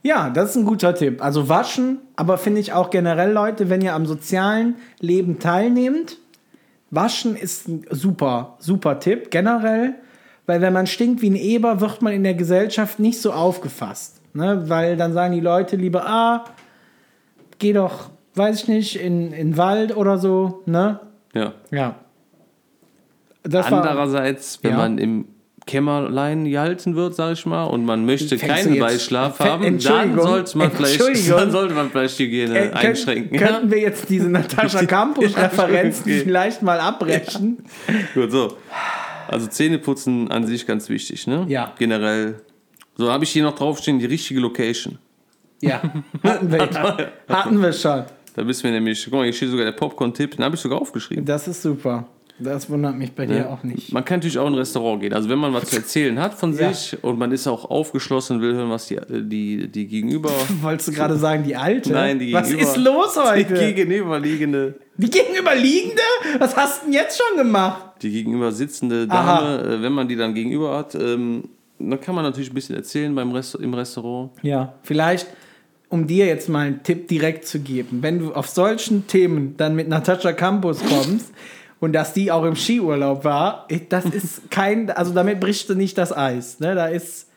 Ja, das ist ein guter Tipp. Also waschen, aber finde ich auch generell, Leute, wenn ihr am sozialen Leben teilnehmt, waschen ist ein super, super Tipp generell, weil wenn man stinkt wie ein Eber, wird man in der Gesellschaft nicht so aufgefasst. Ne? Weil dann sagen die Leute lieber, ah, geh doch, weiß ich nicht, in, in den Wald oder so. Ne? Ja. Ja. Das war, Andererseits, wenn Ja. man im Kämmerlein gehalten wird, sag ich mal, und man möchte Fängst keinen Beischlaf haben, dann sollte man vielleicht, dann sollte man vielleicht Hygiene Äh, einschränken. Könnten wir jetzt diese (laughs) Natascha Campus-Referenz vielleicht mal abbrechen? Gut, so. Also Zähneputzen an sich ganz wichtig, ne? Ja. Generell. So, habe ich hier noch draufstehen, die richtige Location. Ja, (laughs) hatten wir. hatten wir schon. Da wissen wir nämlich, guck mal, hier steht sogar der Popcorn-Tipp, den habe ich sogar aufgeschrieben. Das ist super. Das wundert mich bei dir Ja. auch nicht. Man kann natürlich auch in ein Restaurant gehen. Also wenn man was zu erzählen hat von Ja. sich und man ist auch aufgeschlossen und will hören, was die, die, die gegenüber... (laughs) Wolltest du gerade sagen, die alte? Nein, die Was gegenüber- ist los (laughs) Die heute? gegenüberliegende, Die gegenüberliegende? Was hast du denn jetzt schon gemacht? die gegenüber sitzende Aha. Dame, äh, wenn man die dann gegenüber hat, ähm, dann kann man natürlich ein bisschen erzählen beim Rest, im Restaurant. Ja, vielleicht, um dir jetzt mal einen Tipp direkt zu geben. Wenn du auf solchen Themen dann mit Natascha Campus kommst (laughs) und dass die auch im Skiurlaub war, das (laughs) ist kein, also damit brichst du nicht das Eis. Ne? Da ist,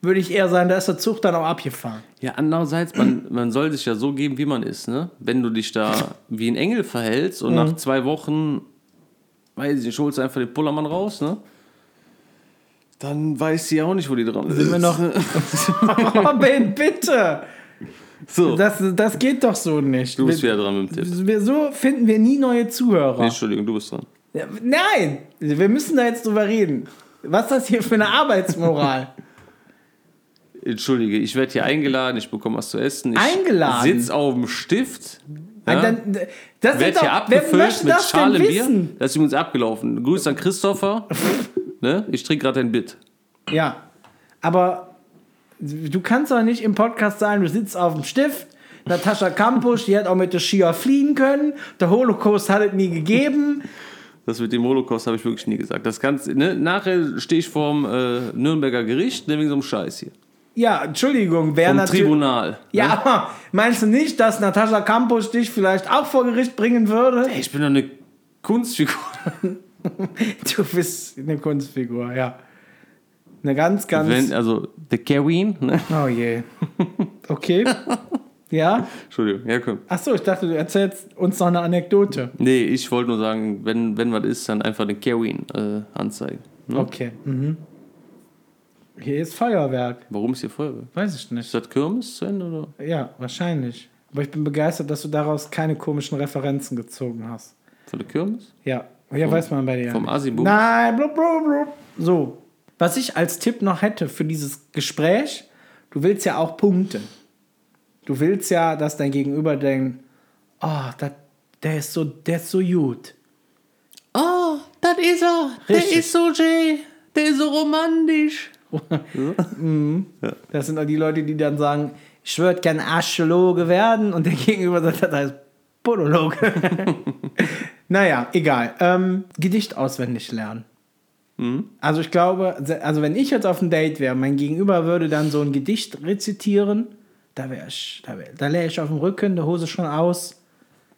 würde ich eher sagen, da ist der Zug dann auch abgefahren. Ja, andererseits, man, man soll sich ja so geben, wie man ist. Ne? Wenn du dich da (laughs) wie ein Engel verhältst und Mhm. nach zwei Wochen, weiß ich nicht, holst du einfach den Pullermann raus, ne? dann weiß sie auch nicht, wo die dran ist. Sind wir noch. (laughs) Ben, bitte! So, Das, das geht doch so nicht. du bist wir, wieder dran mit dem Tipp. wir, so finden wir nie neue Zuhörer. Nee, Entschuldigung, du bist dran. Ja, Nein, wir müssen da jetzt drüber reden. Was ist das hier für eine Arbeitsmoral? (laughs) Entschuldige, ich werde hier eingeladen, ich bekomme was zu essen. Ich Eingeladen? sitz auf dem Stift. Ja, Und dann, das sind hier abgefüllt mit Schale Bier. Das ist übrigens abgelaufen. Grüß an Christopher. (laughs) ne? Ich trinke gerade ein Bit. Ja, aber du kannst doch nicht im Podcast sagen, du sitzt auf dem Stift. Natascha Kampusch, die hat auch mit der Skier fliehen können. Der Holocaust hat es nie gegeben. Das mit dem Holocaust habe ich wirklich nie gesagt. Das kannst, ne? Nachher stehe ich vorm äh, Nürnberger Gericht, ne, wegen so einem Scheiß hier. Ja, Entschuldigung, wer Vom natürlich. Tribunal. Ja, Ne? aber meinst du nicht, dass Natascha Kampusch dich vielleicht auch vor Gericht bringen würde? Ich bin doch eine Kunstfigur. (laughs) Du bist eine Kunstfigur, ja. Eine ganz, ganz. Wenn, also, The Kevin, ne? oh je. Okay. Ja? Entschuldigung, ja, komm. Achso, ich dachte, du erzählst uns noch eine Anekdote. Nee, ich wollte nur sagen, wenn, wenn was ist, dann einfach den Kevin äh, anzeigen. Ne? Okay. Mhm. Hier ist Feuerwerk. Warum ist hier Feuerwehr? Weiß ich Ist nicht. das Kirmes zu Ende, oder? Ja, wahrscheinlich. Aber ich bin begeistert, dass du daraus keine komischen Referenzen gezogen hast. Von der Kirmes? Ja, ja weiß man bei dir. vom. Asibum? Nein, blub, blub, blub. So. Was ich als Tipp noch hätte für dieses Gespräch, du willst ja auch punkten. Du willst ja, dass dein Gegenüber denkt, oh, dat, der, ist so, der ist so gut. Oh, das ist er. Richtig. so Jay. Der ist so romantisch. (laughs) Das sind auch die Leute, die dann sagen, ich würde gern Archäologe werden und der Gegenüber sagt, das heißt Podologe. (laughs) naja, egal. Ähm, Gedicht auswendig lernen. Also ich glaube, also wenn ich jetzt auf ein Date wäre, mein Gegenüber würde dann so ein Gedicht rezitieren, da wäre ich, da, wär, da läge ich auf dem Rücken, die Hose schon aus.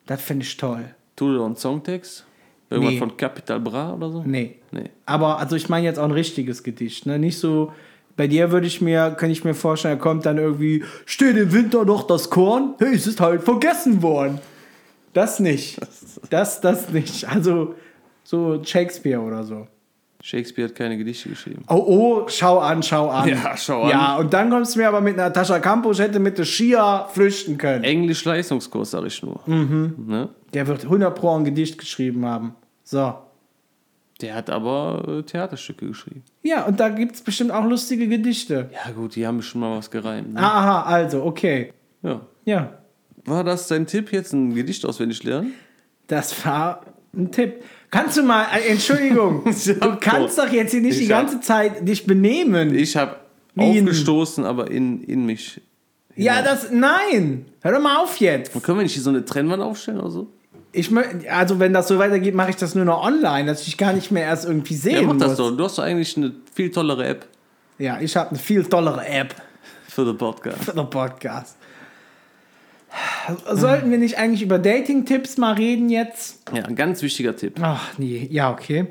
Das finde ich toll. Tu dir einen Songtext? Irgendwas Nee. von Capital Bra oder so? Nee. Nee. Aber also ich meine jetzt auch ein richtiges Gedicht, ne? Nicht so. Bei dir würde ich mir, könnte ich mir vorstellen, kommt dann irgendwie, steht im Winter noch das Korn? Hey, es ist halt vergessen worden. Das nicht. (laughs) Das, das nicht. Also so Shakespeare oder so. Shakespeare hat keine Gedichte geschrieben. Oh, oh, schau an, schau an. Ja, schau an. Ja, und dann kommst du mir aber mit Natascha Campos, hätte mit der Skier flüchten können. Englisch-Leistungskurs, sag ich nur. Mhm. Ne? Der wird 100 Pro ein Gedicht geschrieben haben. So. Der hat aber äh, Theaterstücke geschrieben. Ja, und da gibt es bestimmt auch lustige Gedichte. Ja, gut, die haben schon mal was gereimt. Ne? Aha, also, okay. Ja. Ja, War das dein Tipp, jetzt ein Gedicht auswendig lernen? Das war ein Tipp. Kannst du mal, äh, Entschuldigung, (laughs) du kannst doch jetzt hier nicht Ich die hab- ganze Zeit dich benehmen. Ich habe aufgestoßen, aber in, in mich. ja, das, nein, hör doch mal auf jetzt. Können wir nicht hier so eine Trennwand aufstellen oder so? Ich, also wenn das so weitergeht, mache ich das nur noch online, dass ich gar nicht mehr erst irgendwie sehen Ja, mach das muss. doch. Du hast doch eigentlich eine viel tollere App Ja, ich habe eine viel tollere App für den Podcast. für den Podcast. Sollten wir nicht eigentlich über Dating-Tipps mal reden jetzt? Ja, ein ganz wichtiger Tipp. Ach nee, ja, okay.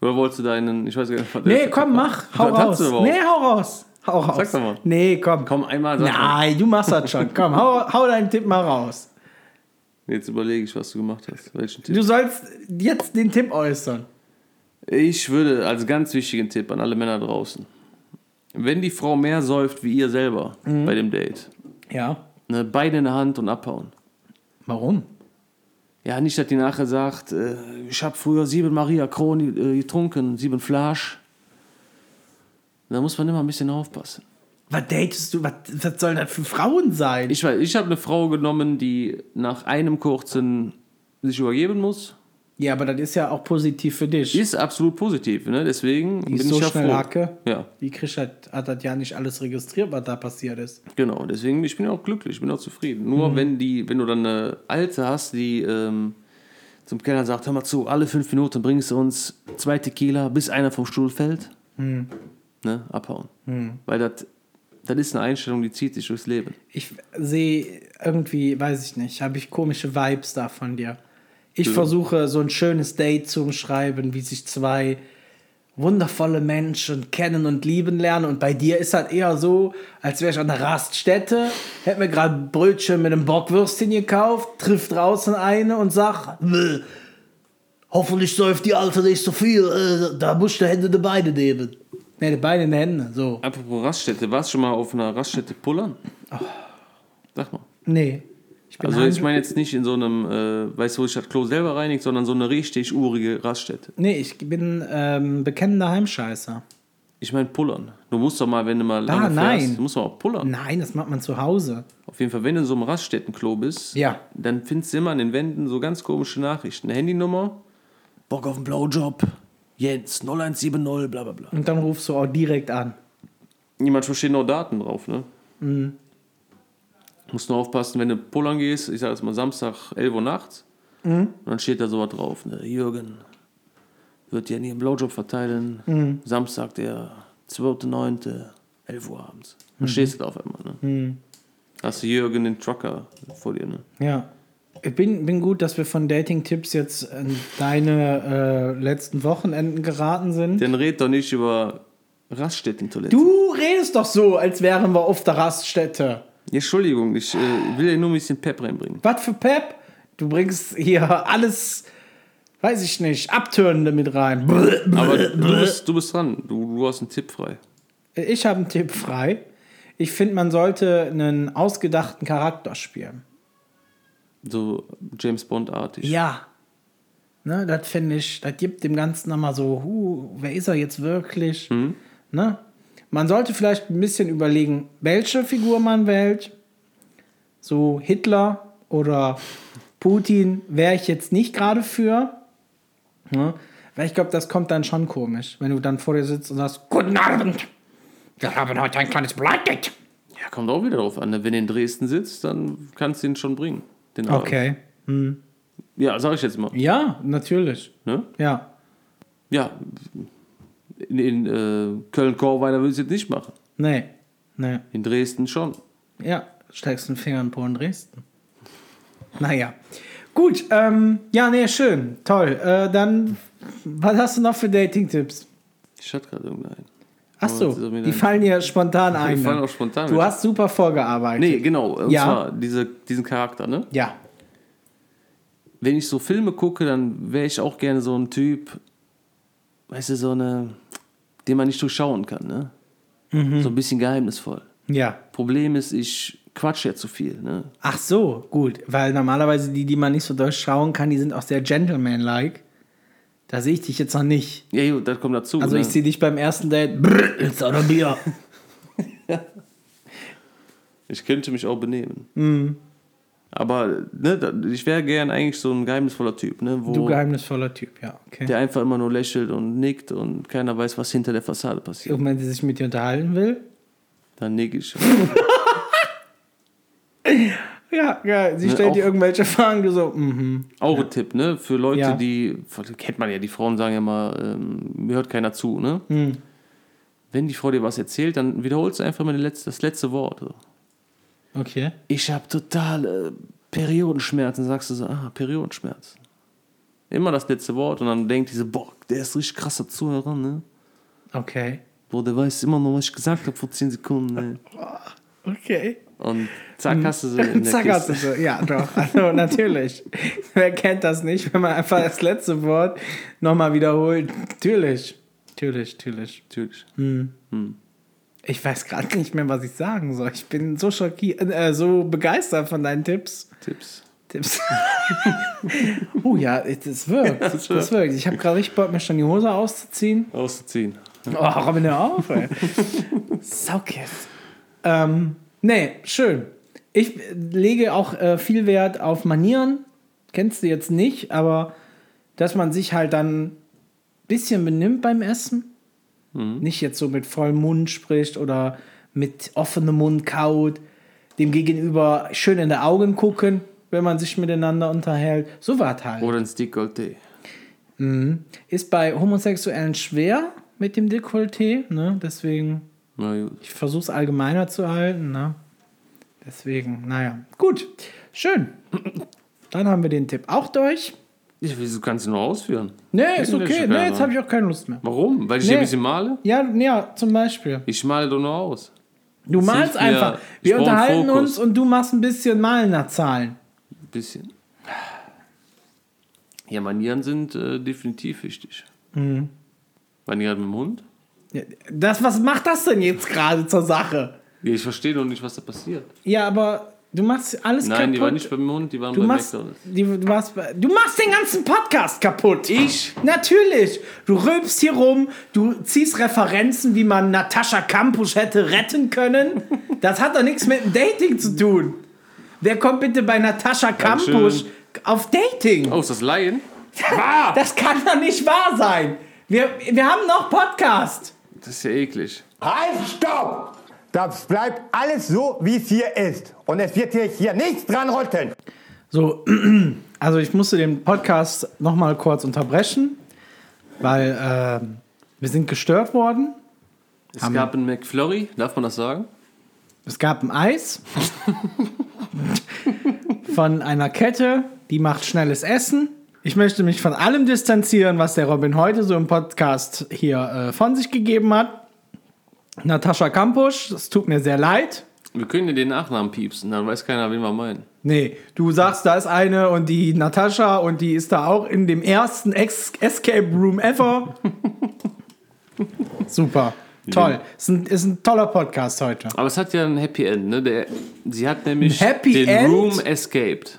Oder wolltest du deinen, ich weiß gar nicht, Nee, komm, mach, hau raus. Nee, hau raus. Hau raus. Sag doch mal. Nee, komm. Komm, einmal sag mal. Nein, du machst das schon. Komm, hau, hau deinen Tipp mal raus. Jetzt überlege ich, was du gemacht hast. Welchen Tipp? Du sollst jetzt den Tipp äußern. Ich würde als ganz wichtigen Tipp an alle Männer draußen, wenn die Frau mehr säuft wie ihr selber Mhm. bei dem Date, Ja. Ne, Beine in der Hand und abhauen. Warum? Ja, nicht, dass die nachher sagt, äh, ich habe früher sieben Maria Kron äh, getrunken, sieben Flasch. Da muss man immer ein bisschen aufpassen. Was datest du? Was, was sollen das für Frauen sein? Ich weiß, ich habe eine Frau genommen, die nach einem kurzen sich übergeben muss. Ja, aber das ist ja auch positiv für dich. Ist absolut positiv, ne? Deswegen Die bin ist ich so ja schnell froh. Hacke. Ja, Die Krisch hat, hat das ja nicht alles registriert, was da passiert ist. genau. Deswegen ich bin ja auch glücklich, ich bin auch zufrieden. Mhm. Nur wenn die, wenn du dann eine alte hast, die ähm, zum Kellner sagt, hör mal zu, alle fünf Minuten bringst du uns zwei Tequila, bis einer vom Stuhl fällt. Mhm. Ne? Abhauen. Weil das das ist eine Einstellung, die zieht sich durchs Leben. Ich sehe irgendwie, weiß ich nicht, habe ich komische Vibes da von dir. Ich versuche so ein schönes Date zu umschreiben, wie sich zwei wundervolle Menschen kennen und lieben lernen. Und bei dir ist halt eher so, als wäre ich an einer Raststätte, hätte mir gerade Brötchen mit einem Bockwürstchen gekauft, trifft draußen eine und sagt, "Bäh, hoffentlich säuft die Alte nicht so viel, äh, da musst du Hände die Beine nehmen. Ne, die Beine in die Hände, so. Apropos Raststätte, warst du schon mal auf einer Raststätte pullern? Oh. Sag mal. Nee. Ich Also ich meine jetzt nicht in so einem, äh, weißt du, wo ich das Klo selber reinigt, sondern so eine richtig urige Raststätte. Nee, ich bin ähm, bekennender Heimscheißer. Ich meine pullern. Du musst doch mal, wenn du mal lange Ah, nein. fährst, du musst doch auch pullern. Nein, das macht man zu Hause. Auf jeden Fall, wenn du in so einem Raststättenklo bist, Ja. dann findest du immer an den Wänden so ganz komische Nachrichten. Eine Handynummer, Bock auf einen Blowjob, Jens, 0170, bla bla bla. Und dann rufst du auch direkt an. Manchmal stehen noch Daten drauf, ne? Mhm. Musst nur aufpassen, wenn du pullern gehst, ich sag jetzt mal Samstag, 11 Uhr nachts, Mhm. dann steht da sowas drauf, ne? Jürgen wird dir nie einen Blowjob verteilen, Mhm. Samstag, der 2.9., 11 Uhr abends. Dann Mhm. stehst du da auf einmal, ne? Hast du Jürgen den Trucker vor dir, ne? Ja. Ich bin, bin gut, dass wir von Dating-Tipps jetzt in deine äh, letzten Wochenenden geraten sind. Dann red doch nicht über Raststätten-Toiletten. Du redest doch so, als wären wir auf der Raststätte. Ja, Entschuldigung, ich äh, will dir nur ein bisschen Pep reinbringen. Was für Pep? Du bringst hier alles, weiß ich nicht, Abtönende mit rein. Aber du (laughs) bist, du bist dran. Du, du hast einen Tipp frei. Ich habe einen Tipp frei. Ich finde, man sollte einen ausgedachten Charakter spielen. So James Bond-artig. Ja. Ne, das finde ich, das gibt dem Ganzen nochmal so, huh, wer ist er jetzt wirklich? Ne? Man sollte vielleicht ein bisschen überlegen, welche Figur man wählt. So Hitler oder Putin wäre ich jetzt nicht gerade für. Ne? Weil ich glaube, das kommt dann schon komisch, wenn du dann vor dir sitzt und sagst, guten Abend, wir haben heute ein kleines Blind-Date. Ja, kommt auch wieder drauf an. ne? Wenn du in Dresden sitzt, dann kannst du ihn schon bringen. Den Abend. Okay. Ja, sag ich jetzt mal. Ja, natürlich. Ne? Ja. Ja, in, in äh, Köln-Korweiler würde ich es jetzt nicht machen. Nee. Nee. In Dresden schon. Ja, steckst den Finger in Po in Dresden. Naja. Gut, ähm, ja, nee, schön. Toll. Äh, dann, was hast du noch für Dating-Tipps? Ich hatte gerade irgendeinen. Ach so, das ist mir die fallen dir spontan ein. Die fallen ne? auch spontan Du hast super vorgearbeitet. Nee, genau. Und Ja. zwar diese, diesen Charakter, ne? Ja. wenn ich so Filme gucke, dann wäre ich auch gerne so ein Typ, weißt du, so eine, den man nicht durchschauen kann, ne? Mhm. So ein bisschen geheimnisvoll. Ja. Problem ist, ich quatsch ja zu viel, ne? Ach so, gut. Weil normalerweise die, die man nicht so durchschauen kann, die sind auch sehr gentleman-like. Da sehe ich dich jetzt noch nicht. Ja, gut, das kommt dazu. Also ne? ich sehe dich beim ersten Date. Brr, jetzt oder Bier. ich könnte mich auch benehmen. Mhm. Aber ne, ich wäre gern eigentlich so ein geheimnisvoller Typ, ne? Wo Du geheimnisvoller Typ, ja. Okay. der einfach immer nur lächelt und nickt und keiner weiß, was hinter der Fassade passiert. Und wenn sie sich mit dir unterhalten will? Dann nick ich. (laughs) Ja, ja. Sie Ne, stellt dir irgendwelche Fragen, du so, mhm. Auch ein Tipp, ne? Für Leute, Ja. die, kennt man ja, die Frauen sagen ja immer, ähm, mir hört keiner zu, ne? Hm. Wenn die Frau dir was erzählt, dann wiederholst du einfach mal letzte, das letzte Wort. So. Okay. Ich habe total äh, Periodenschmerzen, sagst du so, ah, Periodenschmerzen. Immer das letzte Wort und dann denkt diese, boah, der ist richtig krasser Zuhörer, ne? Okay. Boah, der weiß immer noch, was ich gesagt habe vor 10 Sekunden, ne? (laughs) Okay. Und zack, hast du sie in der (laughs) Zack, hast Kiste. du so. Ja, doch. Also (laughs) natürlich. Wer kennt das nicht, wenn man einfach das letzte Wort nochmal wiederholt? Natürlich. Natürlich, natürlich. Natürlich. Ich weiß gerade nicht mehr, was ich sagen soll. Ich bin so schockiert, äh, so begeistert von deinen Tipps. Tipps. Tipps. (laughs) oh ja, das wirkt. Das wirkt. Ich habe gerade richtig Bock, mir schon die Hose auszuziehen. Auszuziehen. Oh, Robin, hör auf, ey. (laughs) Saukiss. Ähm, nee, schön. Ich lege auch äh, viel Wert auf Manieren. Kennst du jetzt nicht, aber dass man sich halt dann ein bisschen benimmt beim Essen. Nicht jetzt so mit vollem Mund spricht oder mit offenem Mund kaut. Dem Gegenüber schön in die Augen gucken, wenn man sich miteinander unterhält. So was halt. Oder ein Stick Goldtee. Ist bei Homosexuellen schwer mit dem Dekolleté, ne? Deswegen, ich versuche es allgemeiner zu halten, ne? Deswegen, naja. Gut, schön. Dann haben wir den Tipp auch durch. Ich, wieso kannst du nur ausführen? Nee, ist will okay. Nee, mehr jetzt habe ich auch keine Lust mehr. Warum? Weil ich Nee. ein bisschen male? Ja, ja, zum Beispiel. Ich male doch nur aus. Du malst hilft mir. einfach. Ich Wir unterhalten uns und du machst ein bisschen Malen nach Zahlen. Ein bisschen. Ja, Manieren sind äh, definitiv wichtig. Mhm. Manieren mit dem Hund? Ja, Das, was macht das denn jetzt gerade zur Sache? Ja, ich verstehe noch nicht, was da passiert. Ja, aber Du machst alles Nein, kaputt. die waren nicht beim Mund, die waren du bei machst, McDonalds. die, du, machst, du machst den ganzen Podcast kaputt. Ich? Natürlich. Du rülpst hier rum, du ziehst Referenzen, wie man Natascha Kampusch hätte retten können. Das hat doch nichts mit dem Dating zu tun. Wer kommt bitte bei Natascha. Kampusch auf Dating? Oh, ist das Laien? (laughs) Das kann doch nicht wahr sein. Wir, wir haben noch Podcast. Das ist ja eklig. Halt, stopp! Das bleibt alles so, wie es hier ist. Und es wird hier, hier nichts dran rütteln. So, (clears throat) also ich musste den Podcast noch mal kurz unterbrechen, weil äh, wir sind gestört worden. Es gab einen McFlurry, darf man das sagen? Es gab ein Eis (laughs) von einer Kette, die macht schnelles Essen. Ich möchte mich von allem distanzieren, was der Robin heute so im Podcast hier äh, von sich gegeben hat. Natascha Kampusch, es tut mir sehr leid. Wir können dir den Nachnamen piepsen, dann weiß keiner, wen wir meinen. Nee, du sagst, da ist eine und die Natascha und die ist da auch in dem ersten Ex Escape Room ever. (laughs) Super. Toll. Ist ein, ist ein toller Podcast heute. Aber es hat ja ein Happy End, ne? Der, sie hat nämlich den End? Room escaped.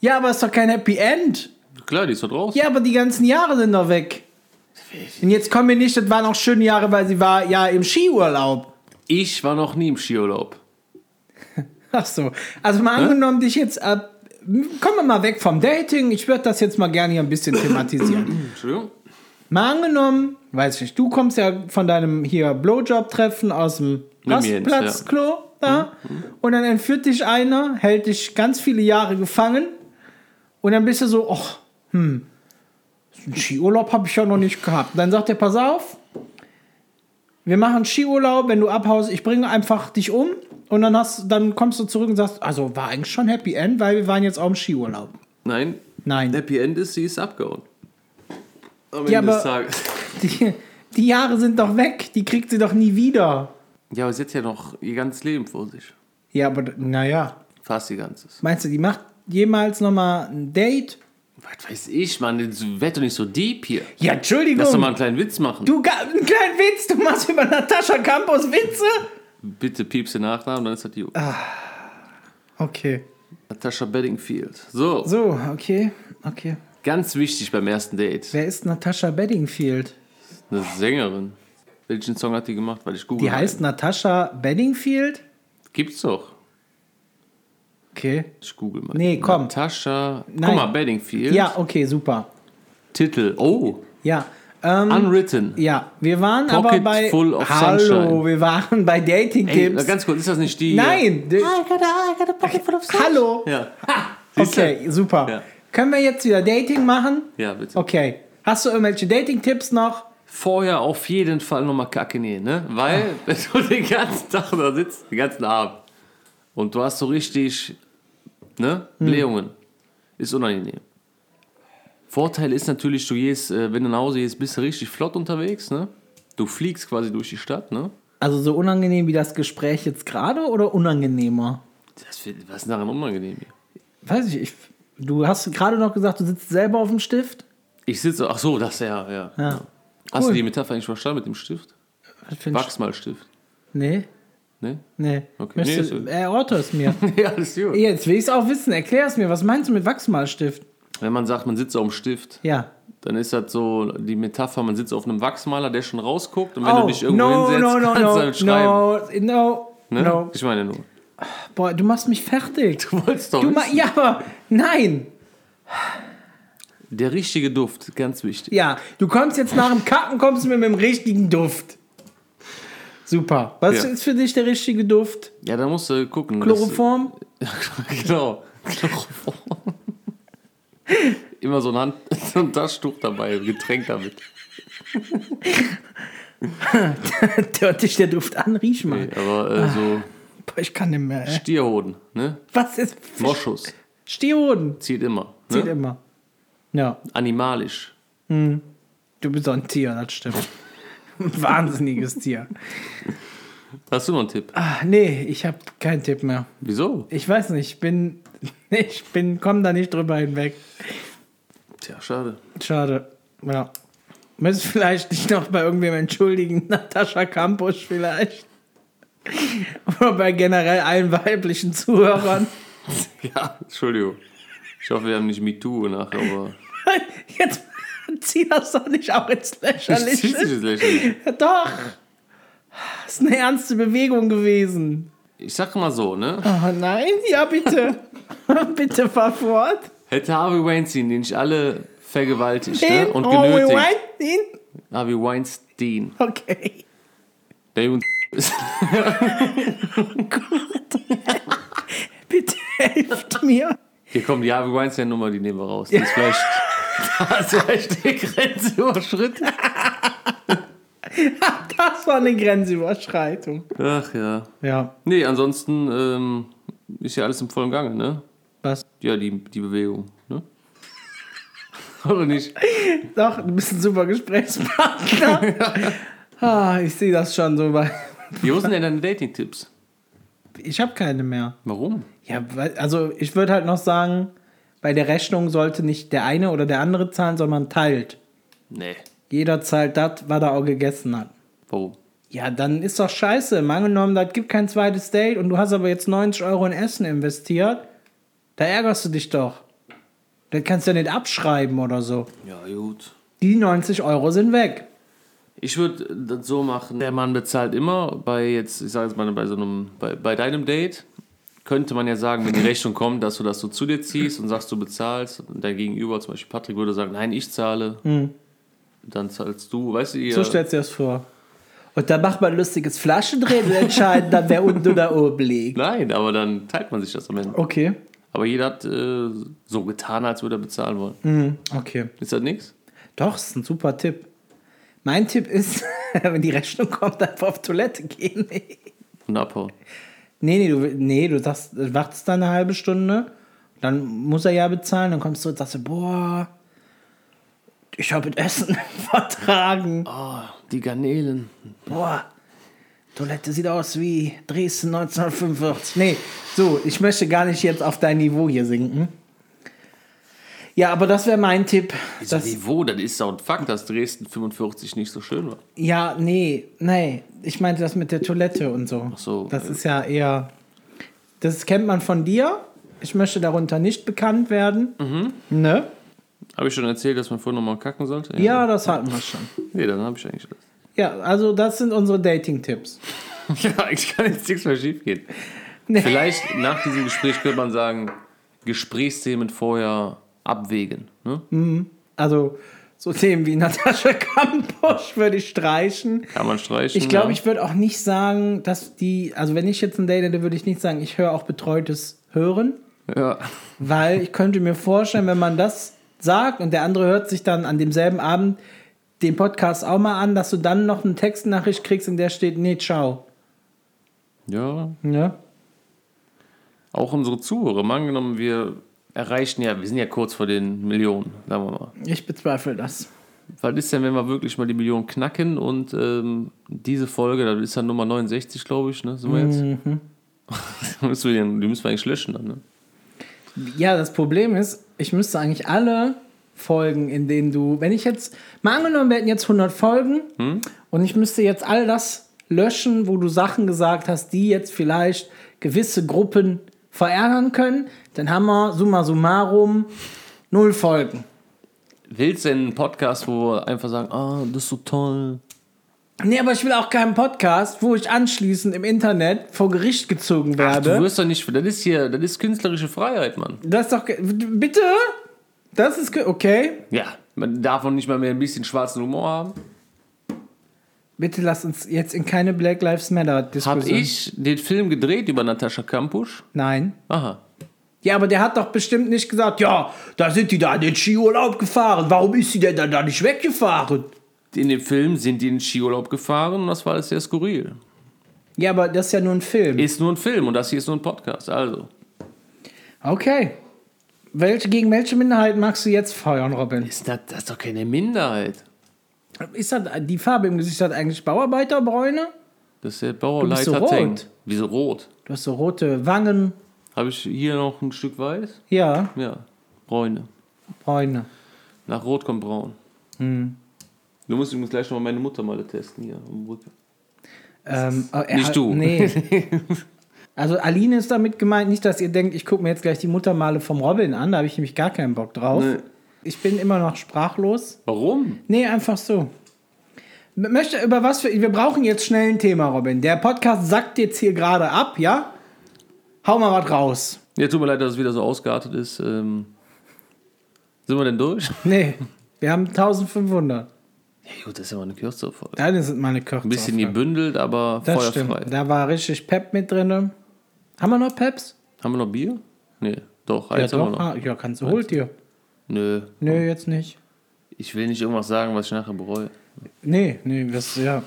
Ja, aber ist doch kein Happy End. Klar, die ist doch draußen. Ja, aber die ganzen Jahre sind doch weg. Und jetzt kommen wir nicht, das waren auch schöne Jahre, weil sie war ja im Skiurlaub. Ich war noch nie im Skiurlaub. (laughs) Ach so. Also mal angenommen, dich jetzt ab. Kommen wir mal weg vom Dating. Ich würde das jetzt mal gerne hier ein bisschen thematisieren. (clears throat) Entschuldigung? Mal angenommen, weiß ich nicht, du kommst ja von deinem hier Blowjob-Treffen aus dem Rastplatzklo da und dann entführt dich einer, hält dich ganz viele Jahre gefangen und dann bist du so, ach, hm, einen Skiurlaub habe ich ja noch nicht gehabt. Dann sagt er, pass auf, wir machen Skiurlaub, wenn du abhaust, ich bringe einfach dich um und dann, hast, dann kommst du zurück und sagst, also war eigentlich schon Happy End, weil wir waren jetzt auch im Skiurlaub. Nein. Nein. Happy End ist, sie ist abgehauen. Am Ja, Ende des Tages. (laughs) Die, die Jahre sind doch weg, die kriegt sie doch nie wieder. Ja, aber sie hat ja noch ihr ganzes Leben vor sich. Ja, aber naja. Fast ihr ganzes. Meinst du, die macht jemals nochmal ein Date? Was weiß ich, Mann, werd doch nicht so deep hier. Ja, Entschuldigung. Lass doch mal einen kleinen Witz machen. du, einen kleinen Witz, du machst über Natascha Campos Witze? Bitte piepst den Nachnamen, dann ist das gut. Ah. Okay. Natascha Bedingfield. So, So, okay, okay. ganz wichtig beim ersten Date. Wer ist Natascha Bedingfield? Eine Sängerin. Welchen Song hat die gemacht? Weil ich google. Die heißt Natascha Bedingfield? Gibt's doch. Okay. Ich google mal. Nee, komm. Natascha. Nein. Guck mal, Bedingfield. Ja, okay, super. Titel. Oh. Ja. Ähm, Unwritten. ja, wir waren aber Pocket bei. full of Hallo, sunshine. wir waren bei Ey, Dating-Tipps. ganz kurz, ist das nicht die. Nein! d- Hallo! Ja. Du? Okay, super. Ja. Können wir jetzt wieder Dating machen? Ja, bitte. Okay. Hast du irgendwelche Dating-Tipps noch? Vorher auf jeden Fall nochmal Kacke nähen, ne? Weil, (laughs) wenn du den ganzen Tag da sitzt, den ganzen Abend, und du hast so richtig, ne? Blähungen. Ist unangenehm. Vorteil ist natürlich, du gehst, äh, wenn du nach Hause gehst, bist du richtig flott unterwegs, ne? Du fliegst quasi durch die Stadt, ne? Also so unangenehm wie das Gespräch jetzt gerade oder unangenehmer? Das, was ist daran unangenehm hier? Weiß ich, ich du hast gerade noch gesagt, du sitzt selber auf dem Stift. Ich sitze, ach so, das ja, ja. Ja. Hast Cool. du die Metapher eigentlich verstanden mit dem Stift? Wachsmalstift, Nee, ne? nee. Okay. Nee, ist so. erörter es mir. (laughs) ja, ist gut. Jetzt will ich es auch wissen. Erklär es mir. Was meinst du mit Wachsmalstift? Wenn man sagt, man sitzt auf dem Stift, Ja. dann ist das so die Metapher, man sitzt auf einem Wachsmaler, der schon rausguckt und wenn oh, du dich irgendwo no, hinsetzt, no, no, kannst du no, halt schreiben. no, no, ne? no. Ich meine nur. Boah, du machst mich fertig. Du wolltest doch Du wissen. ja, aber nein. Der richtige Duft, ganz wichtig. Ja, du kommst jetzt nach dem Kacken, kommst du mit dem richtigen Duft. Super. Was Ja. ist für dich der richtige Duft? Ja, da musst du gucken. Chloroform? (laughs) Genau. Chloroform. Immer so ein, Hand, (laughs) so ein Taschentuch dabei, ein Getränk damit. (laughs) Hört dich der Duft an? Riech mal. Nee, aber äh, so Boah, ich kann nicht mehr. ey. Stierhoden, ne? Was ist? Moschus. Stierhoden. Zieht immer. Zieht Ne? immer. Ja, Animalisch. du bist doch ein Tier, das stimmt. Ein (laughs) wahnsinniges Tier. Hast du noch einen Tipp? Ah, nee, ich habe keinen Tipp mehr. Wieso? Ich weiß nicht, ich bin. (laughs) Ich bin, komm da nicht drüber hinweg. Tja, schade. Schade. Ja. Müsst vielleicht dich noch bei irgendwem entschuldigen, (laughs) Natascha Campus vielleicht. Oder bei generell allen weiblichen Zuhörern. Ja, Entschuldigung. Ich hoffe, wir haben nicht MeToo nachher, aber. Jetzt zieh das doch nicht auch ins Lächerliche. jetzt lächerlich. Ja, doch. Das ist eine ernste Bewegung gewesen. Ich sag mal so, ne? Oh nein, ja bitte. (laughs) bitte fahr fort. Hätte Harvey Weinstein die nicht alle vergewaltigt ne? Den und Harvey genötigt. Weinstein? Harvey Weinstein. Okay. Der uns (laughs) (laughs) Bitte helft mir. Hier kommt die Harvey Weinstein-Nummer, die nehmen wir raus. Die ist vielleicht, das ist vielleicht die Grenze überschritten. (laughs) Das war eine Grenzüberschreitung. Ach ja. Ja. Nee, ansonsten ähm, ist ja alles im vollen Gange, ne? Was? Ja, die, die Bewegung, ne? (laughs) Oder nicht? Doch, du bist ein super Gesprächspartner. (laughs) ah, ich sehe das schon so bei. Wie sind denn deine Dating-Tipps? Ich habe keine mehr. Warum? Ja, weil, also ich würde halt noch sagen, bei der Rechnung sollte nicht der eine oder der andere zahlen, sondern man teilt. Nee. Jeder zahlt das, was er auch gegessen hat. Warum? Ja, dann ist doch scheiße. Mal angenommen, das gibt kein zweites Date und du hast aber jetzt 90 Euro in Essen investiert. Da ärgerst du dich doch. Das kannst du ja nicht abschreiben oder so. Ja, gut. Die 90 Euro sind weg. Ich würde das so machen, der Mann bezahlt immer bei jetzt, ich sage jetzt mal bei so einem, bei, bei deinem Date, könnte man ja sagen, wenn die Rechnung kommt, dass du das so zu dir ziehst und sagst, du bezahlst und dein Gegenüber, zum Beispiel Patrick, würde sagen, nein, ich zahle, dann zahlst du, weißt du, ihr, So stellst du dir das vor. Und dann macht man ein lustiges Flaschendrehen und entscheiden dann, wer unten oder oben liegt. nein, aber dann teilt man sich das am Ende. Okay. Aber jeder hat äh, so getan, als würde er bezahlen wollen. Mhm, okay. Ist das nichts? Doch, ist ein super Tipp. Mein Tipp ist, (laughs) wenn die Rechnung kommt, einfach auf Toilette gehen. Und abhauen. Nee, nee, du, nee, du sagst, du wartest dann eine halbe Stunde, dann muss er ja bezahlen, dann kommst du und sagst, du, boah, ich habe mit Essen (laughs) vertragen. Oh, die Garnelen. Boah, Toilette sieht aus wie Dresden 1945. Nee, so, ich möchte gar nicht jetzt auf dein Niveau hier sinken. Ja, aber das wäre mein Tipp. Das Das, Niveau, das ist auch ein Fakt, dass Dresden 45 nicht so schön war. ja, nee, nee. Ich meinte das mit der Toilette und so. Ach so, Das äh. ist ja eher. Das kennt man von dir. Ich möchte darunter nicht bekannt werden. Ne? Habe ich schon erzählt, dass man vorher nochmal kacken sollte? Ja, das hatten wir schon. (laughs) Nee, dann habe ich eigentlich alles. Ja, also das sind unsere Dating-Tipps. (laughs) Ja, eigentlich kann jetzt nichts mehr schief gehen. Nee. Vielleicht nach diesem Gespräch könnte man sagen, Gesprächsthemen vorher abwägen. Ne? Also so Themen wie Natascha Kampusch würde ich streichen. Kann man streichen. Ich glaube, ja. ich würde auch nicht sagen, dass die, also wenn ich jetzt ein Date hätte, würde ich nicht sagen, ich höre auch betreutes Hören, Ja. weil ich könnte mir vorstellen, wenn man das sagt und der andere hört sich dann an demselben Abend den Podcast auch mal an, dass du dann noch eine Textnachricht kriegst, in der steht, nee, ciao. ja, Ja? auch unsere Zuhörer. Angenommen, wir erreichen ja, wir sind ja kurz vor den Millionen, sagen wir mal. Ich bezweifle das. Was ist denn, wenn wir wirklich mal die Millionen knacken und ähm, diese Folge, das ist dann Nummer 69, glaube ich, ne? Sind wir jetzt? Mhm. (laughs) müssen wir die müssen wir eigentlich löschen dann, ne? Ja, das Problem ist, ich müsste eigentlich alle Folgen, in denen du, wenn ich jetzt, mal angenommen, wir hätten jetzt 100 Folgen und ich müsste jetzt all das löschen, wo du Sachen gesagt hast, die jetzt vielleicht gewisse Gruppen verärgern können, dann haben wir summa summarum null Folgen. Willst du denn einen Podcast, wo wir einfach sagen, ah, das ist so toll? Nee, aber ich will auch keinen Podcast, wo ich anschließend im Internet vor Gericht gezogen Du werde. wirst doch nicht, das ist hier, das ist künstlerische Freiheit, Mann. das ist doch, bitte? Das ist, okay. Ja, man darf auch nicht mal mehr ein bisschen schwarzen Humor haben. Bitte lass uns jetzt in keine Black Lives Matter Diskussion. Hab ich den Film gedreht über Natascha Kampusch? Nein. Aha. Ja, aber der hat doch bestimmt nicht gesagt, ja, da sind die da in den Skiurlaub gefahren. Warum ist sie denn dann da nicht weggefahren? In dem Film sind die in den Skiurlaub gefahren und das war alles sehr skurril. Ja, aber das ist ja nur ein Film. Ist nur ein Film und das hier ist nur ein Podcast. Also, Okay. Welche, gegen welche Minderheit magst du jetzt feuern, Robin? ist das, das ist doch keine Minderheit. Ist das die Farbe im Gesicht hat eigentlich Bauarbeiterbräune? Das ist der bist Bauerleiter so rot. Wieso rot? Du hast so rote Wangen. Habe ich hier noch ein Stück weiß? Ja, Ja, Bräune. Bräune. Nach Rot kommt Braun. Hm. Du musst übrigens gleich noch mal meine Mutter mal testen hier am Rücken. Ähm, er Nicht hat- du. Nee. (laughs) Also Aline ist damit gemeint, nicht, dass ihr denkt, ich gucke mir jetzt gleich die Muttermale vom Robin an, da habe ich nämlich gar keinen Bock drauf. Nee. Ich bin immer noch sprachlos. Warum? Nee, einfach so. Möchte über was für. Wir brauchen jetzt schnell ein Thema, Robin. Der Podcast sackt jetzt hier gerade ab, ja? Hau mal was raus. Ja, tut mir leid, dass es wieder so ausgeartet ist. Ähm, sind wir denn durch? (laughs) Nee, wir haben 1500. Ja, gut, das ist ja mal eine kürzere Folge. Deine sind meine Kürze. Ein bisschen gebündelt, aber Das feuerfrei. stimmt. Da war richtig Pep mit drin. Haben wir noch Peps? Haben wir noch Bier? Nee, doch, Ja, eins haben wir noch. Ah, ja, kannst du, holt dir. Nö, Nö, jetzt nicht. ich will nicht irgendwas sagen, was ich nachher bereue. Nee, nee, das, ja.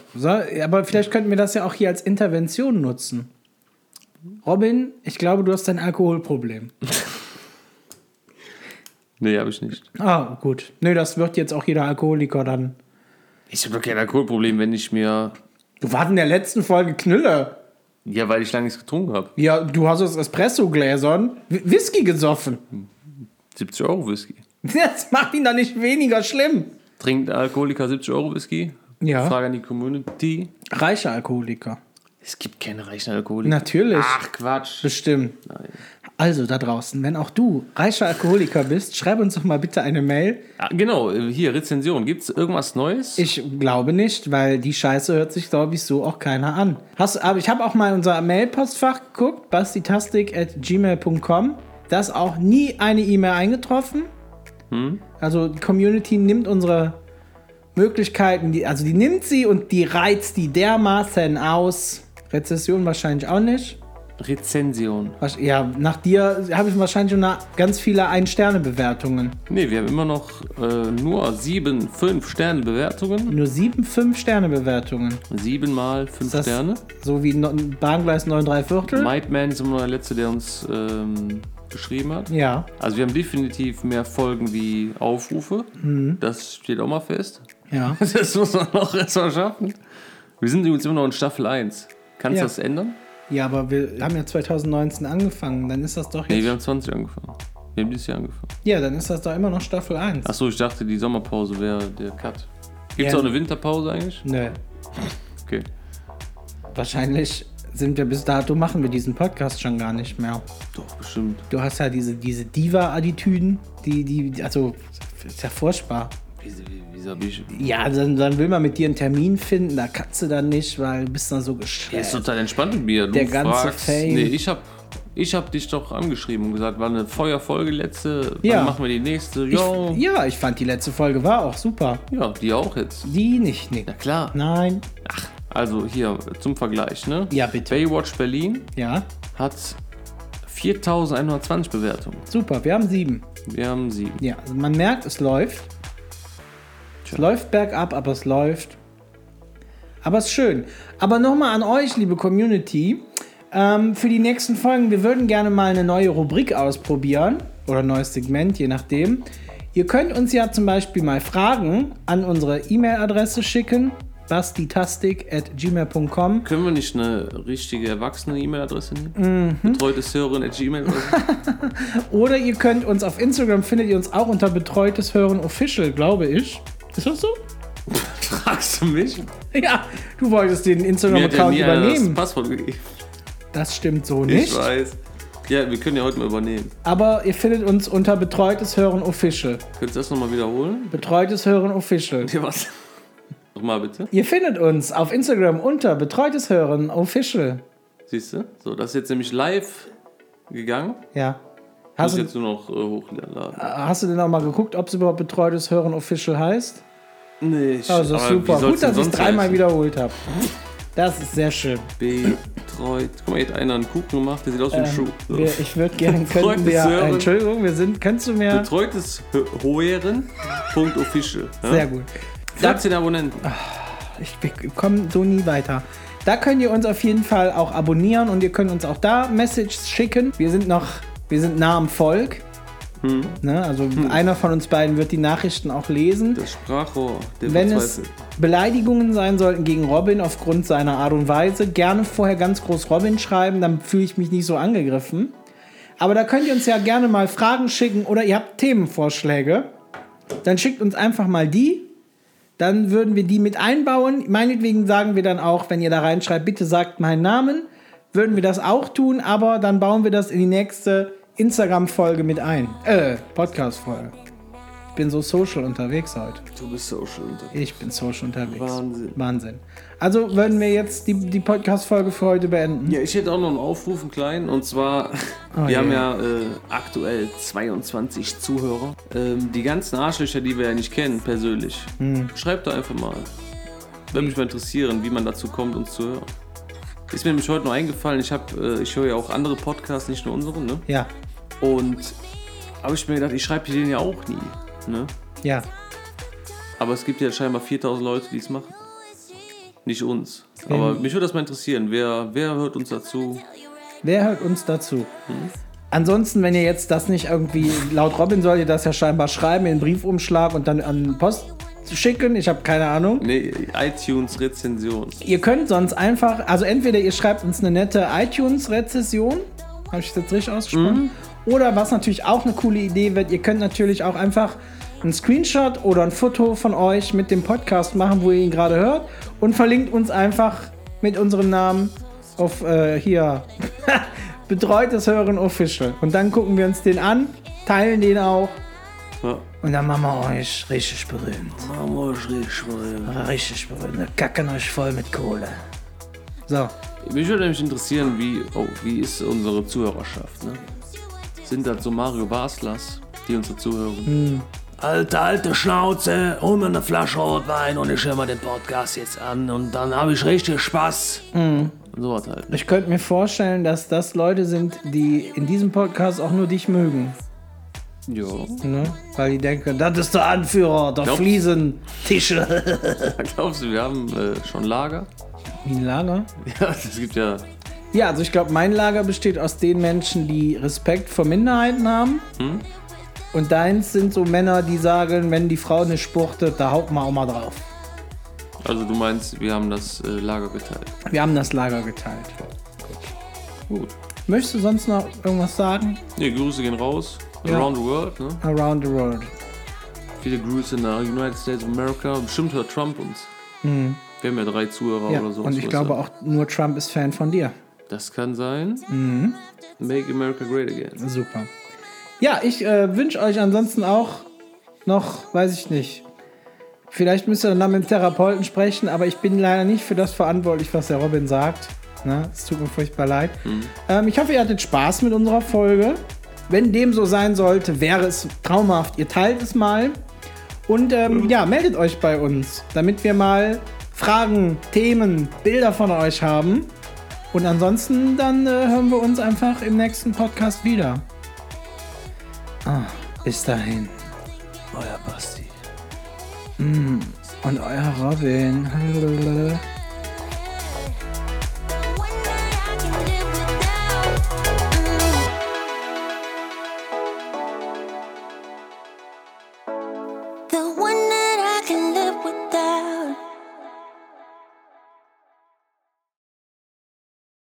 Aber vielleicht könnten wir das ja auch hier als Intervention nutzen. Robin, ich glaube, du hast ein Alkoholproblem. (laughs) Nee, habe ich nicht. Ah, gut. Nö, das wird jetzt auch jeder Alkoholiker dann. Ich habe doch kein Alkoholproblem, wenn ich mir. Du warst in der letzten Folge Knülle. Ja, weil ich lange nichts getrunken habe. Ja, du hast aus Espresso-Gläsern Wh- Whisky gesoffen. 70 Euro Whisky. (laughs) Das macht ihn doch nicht weniger schlimm. Trinkt Alkoholiker 70 Euro Whisky? Ja. Frage an die Community. Reiche Alkoholiker. Es gibt keine reichen Alkoholiker. Natürlich. Ach, Quatsch. Bestimmt. Nein. Also da draußen, wenn auch du reicher Alkoholiker bist, schreib uns doch mal bitte eine Mail. Ah, genau, hier, Rezension. Gibt es irgendwas Neues? Ich glaube nicht, weil die Scheiße hört sich, glaube ich, so auch keiner an. Hast, aber ich habe auch mal in unser Mailpostfach geguckt, bastitastik at gmail.com. Da ist auch nie eine E-Mail eingetroffen. Also die Community nimmt unsere Möglichkeiten, die, also die nimmt sie und die reizt die dermaßen aus. Rezession wahrscheinlich auch nicht. Rezension. Ja, nach dir habe ich wahrscheinlich schon ganz viele Ein-Sterne-Bewertungen. Nee, wir haben immer noch äh, nur sieben, fünf Sterne Bewertungen. Nur sieben Fünf-Sterne-Bewertungen. Sieben mal fünf Sterne. So wie no Bahngleis 9 3 Viertel. Mightman ist immer der Letzte, der uns ähm, geschrieben hat. Ja. Also wir haben definitiv mehr Folgen wie Aufrufe. Mhm. Das steht auch mal fest. Ja. (laughs) Das muss man noch erstmal schaffen. Wir sind übrigens immer noch in Staffel 1. Kannst du Ja. das ändern? Ja, aber wir haben ja 2019 angefangen. Dann ist das doch Nee, jetzt. wir haben 20 angefangen. Wir haben dieses Jahr angefangen. ja, dann ist das doch immer noch Staffel 1. Achso, ich dachte, die Sommerpause wäre der Cut. Gibt es Ja. auch eine Winterpause eigentlich? Nö. Okay. Wahrscheinlich sind wir bis dato, machen wir diesen Podcast schon gar nicht mehr. Doch, bestimmt. Du hast ja diese, diese Diva-Attitüden, die, die, also, ist ja furchtbar. Wieso, hab ich. Ja, dann, dann will man mit dir einen Termin finden, da kannst du dann nicht, weil du bist dann so Er ist total entspannt mit mir. Du Der ganze fragst, Fame. Nee, ich hab, ich hab dich doch angeschrieben und gesagt, war eine Feuerfolge letzte. Ja. Machen wir die nächste? Jo. Ich, ja, ich fand die letzte Folge war auch super. Ja, die auch jetzt. Die nicht, nee. Na klar. Nein. Also hier zum Vergleich, ne? Ja, bitte. Baywatch Berlin Ja, hat 4120 Bewertungen. super. Wir haben sieben. Wir haben sieben. Ja, also man merkt, es läuft. Es läuft bergab, aber es läuft. Aber es ist schön. Aber nochmal an euch, liebe Community. Ähm, für die nächsten Folgen, wir würden gerne mal eine neue Rubrik ausprobieren. Oder ein neues Segment, je nachdem. Ihr könnt uns ja zum Beispiel mal Fragen an unsere E-Mail-Adresse schicken. bastitastik.gmail.com Können wir nicht eine richtige erwachsene E-Mail-Adresse nehmen? Mhm. Betreutes Hören at Gmail oder so? (laughs) Oder ihr könnt uns auf Instagram, findet ihr uns auch unter Betreutes Hören Official, glaube ich. Ist das so? Fragst du mich? Ja, du wolltest den ja Instagram-Account nie einer das übernehmen. Passwort gegeben. Das stimmt so Ich nicht. weiß. Ja, wir können ja heute mal übernehmen. Aber ihr findet uns unter Betreutes Hören Official. Könntest du das nochmal wiederholen? Betreutes Hören Official. Ja, was? Nochmal bitte. Ihr findet uns auf Instagram unter Betreutes Hören Official. Siehst du? So, das ist jetzt nämlich live gegangen. Ja. Hast du, jetzt nur noch äh, hochladen. hast du denn auch mal geguckt, ob es überhaupt Betreutes Hören Official heißt? Nee, ich, Also super. Gut, dass ich es dreimal heißen? wiederholt habe. Das ist sehr schön. Betreut. Guck mal, hier hat einer einen Kuchen gemacht, der sieht aus wie ein Schuh. So. Ähm, Wir, ich würde gerne, (laughs) könnten Betreutes wir, Hören. Entschuldigung, wir sind, kannst du mir, Betreutes Hören.official. Ja? sehr gut. 14 Abonnenten. Ich komme so nie weiter. Da könnt ihr uns auf jeden Fall auch abonnieren und ihr könnt uns auch da Messages schicken. Wir sind noch, wir sind nah am Volk. Hm. Ne, also einer von uns beiden wird die Nachrichten auch lesen. Das Sprachrohr der Wenn es. Beleidigungen sein sollten gegen Robin aufgrund seiner Art und Weise, gerne vorher ganz groß Robin schreiben, dann fühle ich mich nicht so angegriffen. Aber da könnt ihr uns ja gerne mal Fragen schicken oder ihr habt Themenvorschläge. Dann schickt uns einfach mal die. Dann würden wir die mit einbauen. Meinetwegen sagen wir dann auch, wenn ihr da reinschreibt, bitte sagt meinen Namen, würden wir das auch tun, aber dann bauen wir das in die nächste Instagram-Folge mit ein. Äh, Podcast-Folge. Ich bin so social unterwegs heute. Du bist social unterwegs. Ich bin social unterwegs. Wahnsinn. Wahnsinn. Also würden wir jetzt die, die Podcast-Folge für heute beenden. Ja, ich hätte auch noch einen Aufruf, einen kleinen. Und zwar, Oh, wir ja. haben ja äh, aktuell 22 Zuhörer. Ähm, die ganzen Arschlöcher, die wir ja nicht kennen, persönlich. Hm. Schreibt doch einfach mal. Würde mich mal interessieren, wie man dazu kommt, uns zu hören. Ist mir nämlich heute noch eingefallen, ich, hab, äh, ich höre ja auch andere Podcasts, nicht nur unseren, ne? Ja, Und habe ich mir gedacht, ich schreibe den ja auch nie. Ne? ja. Aber es gibt ja scheinbar 4000 Leute, die es machen. Nicht uns. Aber mich würde das mal interessieren. Wer, wer hört uns dazu? Wer hört uns dazu? Ansonsten, wenn ihr jetzt das nicht irgendwie, laut Robin soll ihr das ja scheinbar schreiben, in einen Briefumschlag und dann an Post schicken. Ich habe keine Ahnung. Nee, iTunes-Rezension. Ihr könnt sonst einfach, also entweder ihr schreibt uns eine nette iTunes-Rezession, habe ich das jetzt richtig ausgesprochen? Oder was natürlich auch eine coole Idee wird, ihr könnt natürlich auch einfach einen Screenshot oder ein Foto von euch mit dem Podcast machen, wo ihr ihn gerade hört und verlinkt uns einfach mit unserem Namen auf äh, hier (laughs) Betreutes Hören Official. Und dann gucken wir uns den an, teilen den auch Ja. Und dann machen wir euch richtig berühmt. Mich Richtig berühmt. Wir kacken euch voll mit Kohle. so. würde nämlich interessieren, wie, oh, wie ist unsere Zuhörerschaft? Ne? Sind das so Mario Baslers, die uns dazuhören? Alte, alte Schnauze, hol mir eine Flasche Rotwein und ich höre mir den Podcast jetzt an und dann habe ich richtig Spaß. Und so was halt. Ich könnte mir vorstellen, dass das Leute sind, die in diesem Podcast auch nur dich mögen. Ja. Ne? Weil die denken, das ist der Anführer, der Glaubst- Fliesentische. (laughs) Glaubst du, wir haben äh, schon Lager? Wie ein Lager? (laughs) Ja, es gibt ja. Ja, also ich glaube, mein Lager besteht aus den Menschen, die Respekt vor Minderheiten haben. Und deins sind so Männer, die sagen, wenn die Frau nicht spurtet, da haut man auch mal drauf. Also du meinst, wir haben das äh, Lager geteilt. Wir haben das Lager geteilt. Gut. Möchtest du sonst noch irgendwas sagen? Nee, Grüße gehen raus. Ja. Around the world, ne? Around the world. Viele Grüße nach United States of America. Bestimmt hört Trump uns. Wir haben ja drei Zuhörer Mhm. Ja, oder so. und ich glaube auch nur Trump ist Fan von dir. Das kann sein. Mhm. Make America Great Again. Super. Ja, ich äh, wünsche euch ansonsten auch noch, weiß ich nicht. Vielleicht müsst ihr dann mit dem Therapeuten sprechen, aber ich bin leider nicht für das verantwortlich, was der Robin sagt. Ne? Es tut mir furchtbar leid. Ähm, ich hoffe, ihr hattet Spaß mit unserer Folge. Wenn dem so sein sollte, wäre es traumhaft. Ihr teilt es mal. Und ähm, ja, meldet euch bei uns, damit wir mal Fragen, Themen, Bilder von euch haben. Und ansonsten dann äh, hören wir uns einfach im nächsten Podcast wieder. Ah, bis dahin. Euer Basti. Und euer Robin. (laughs)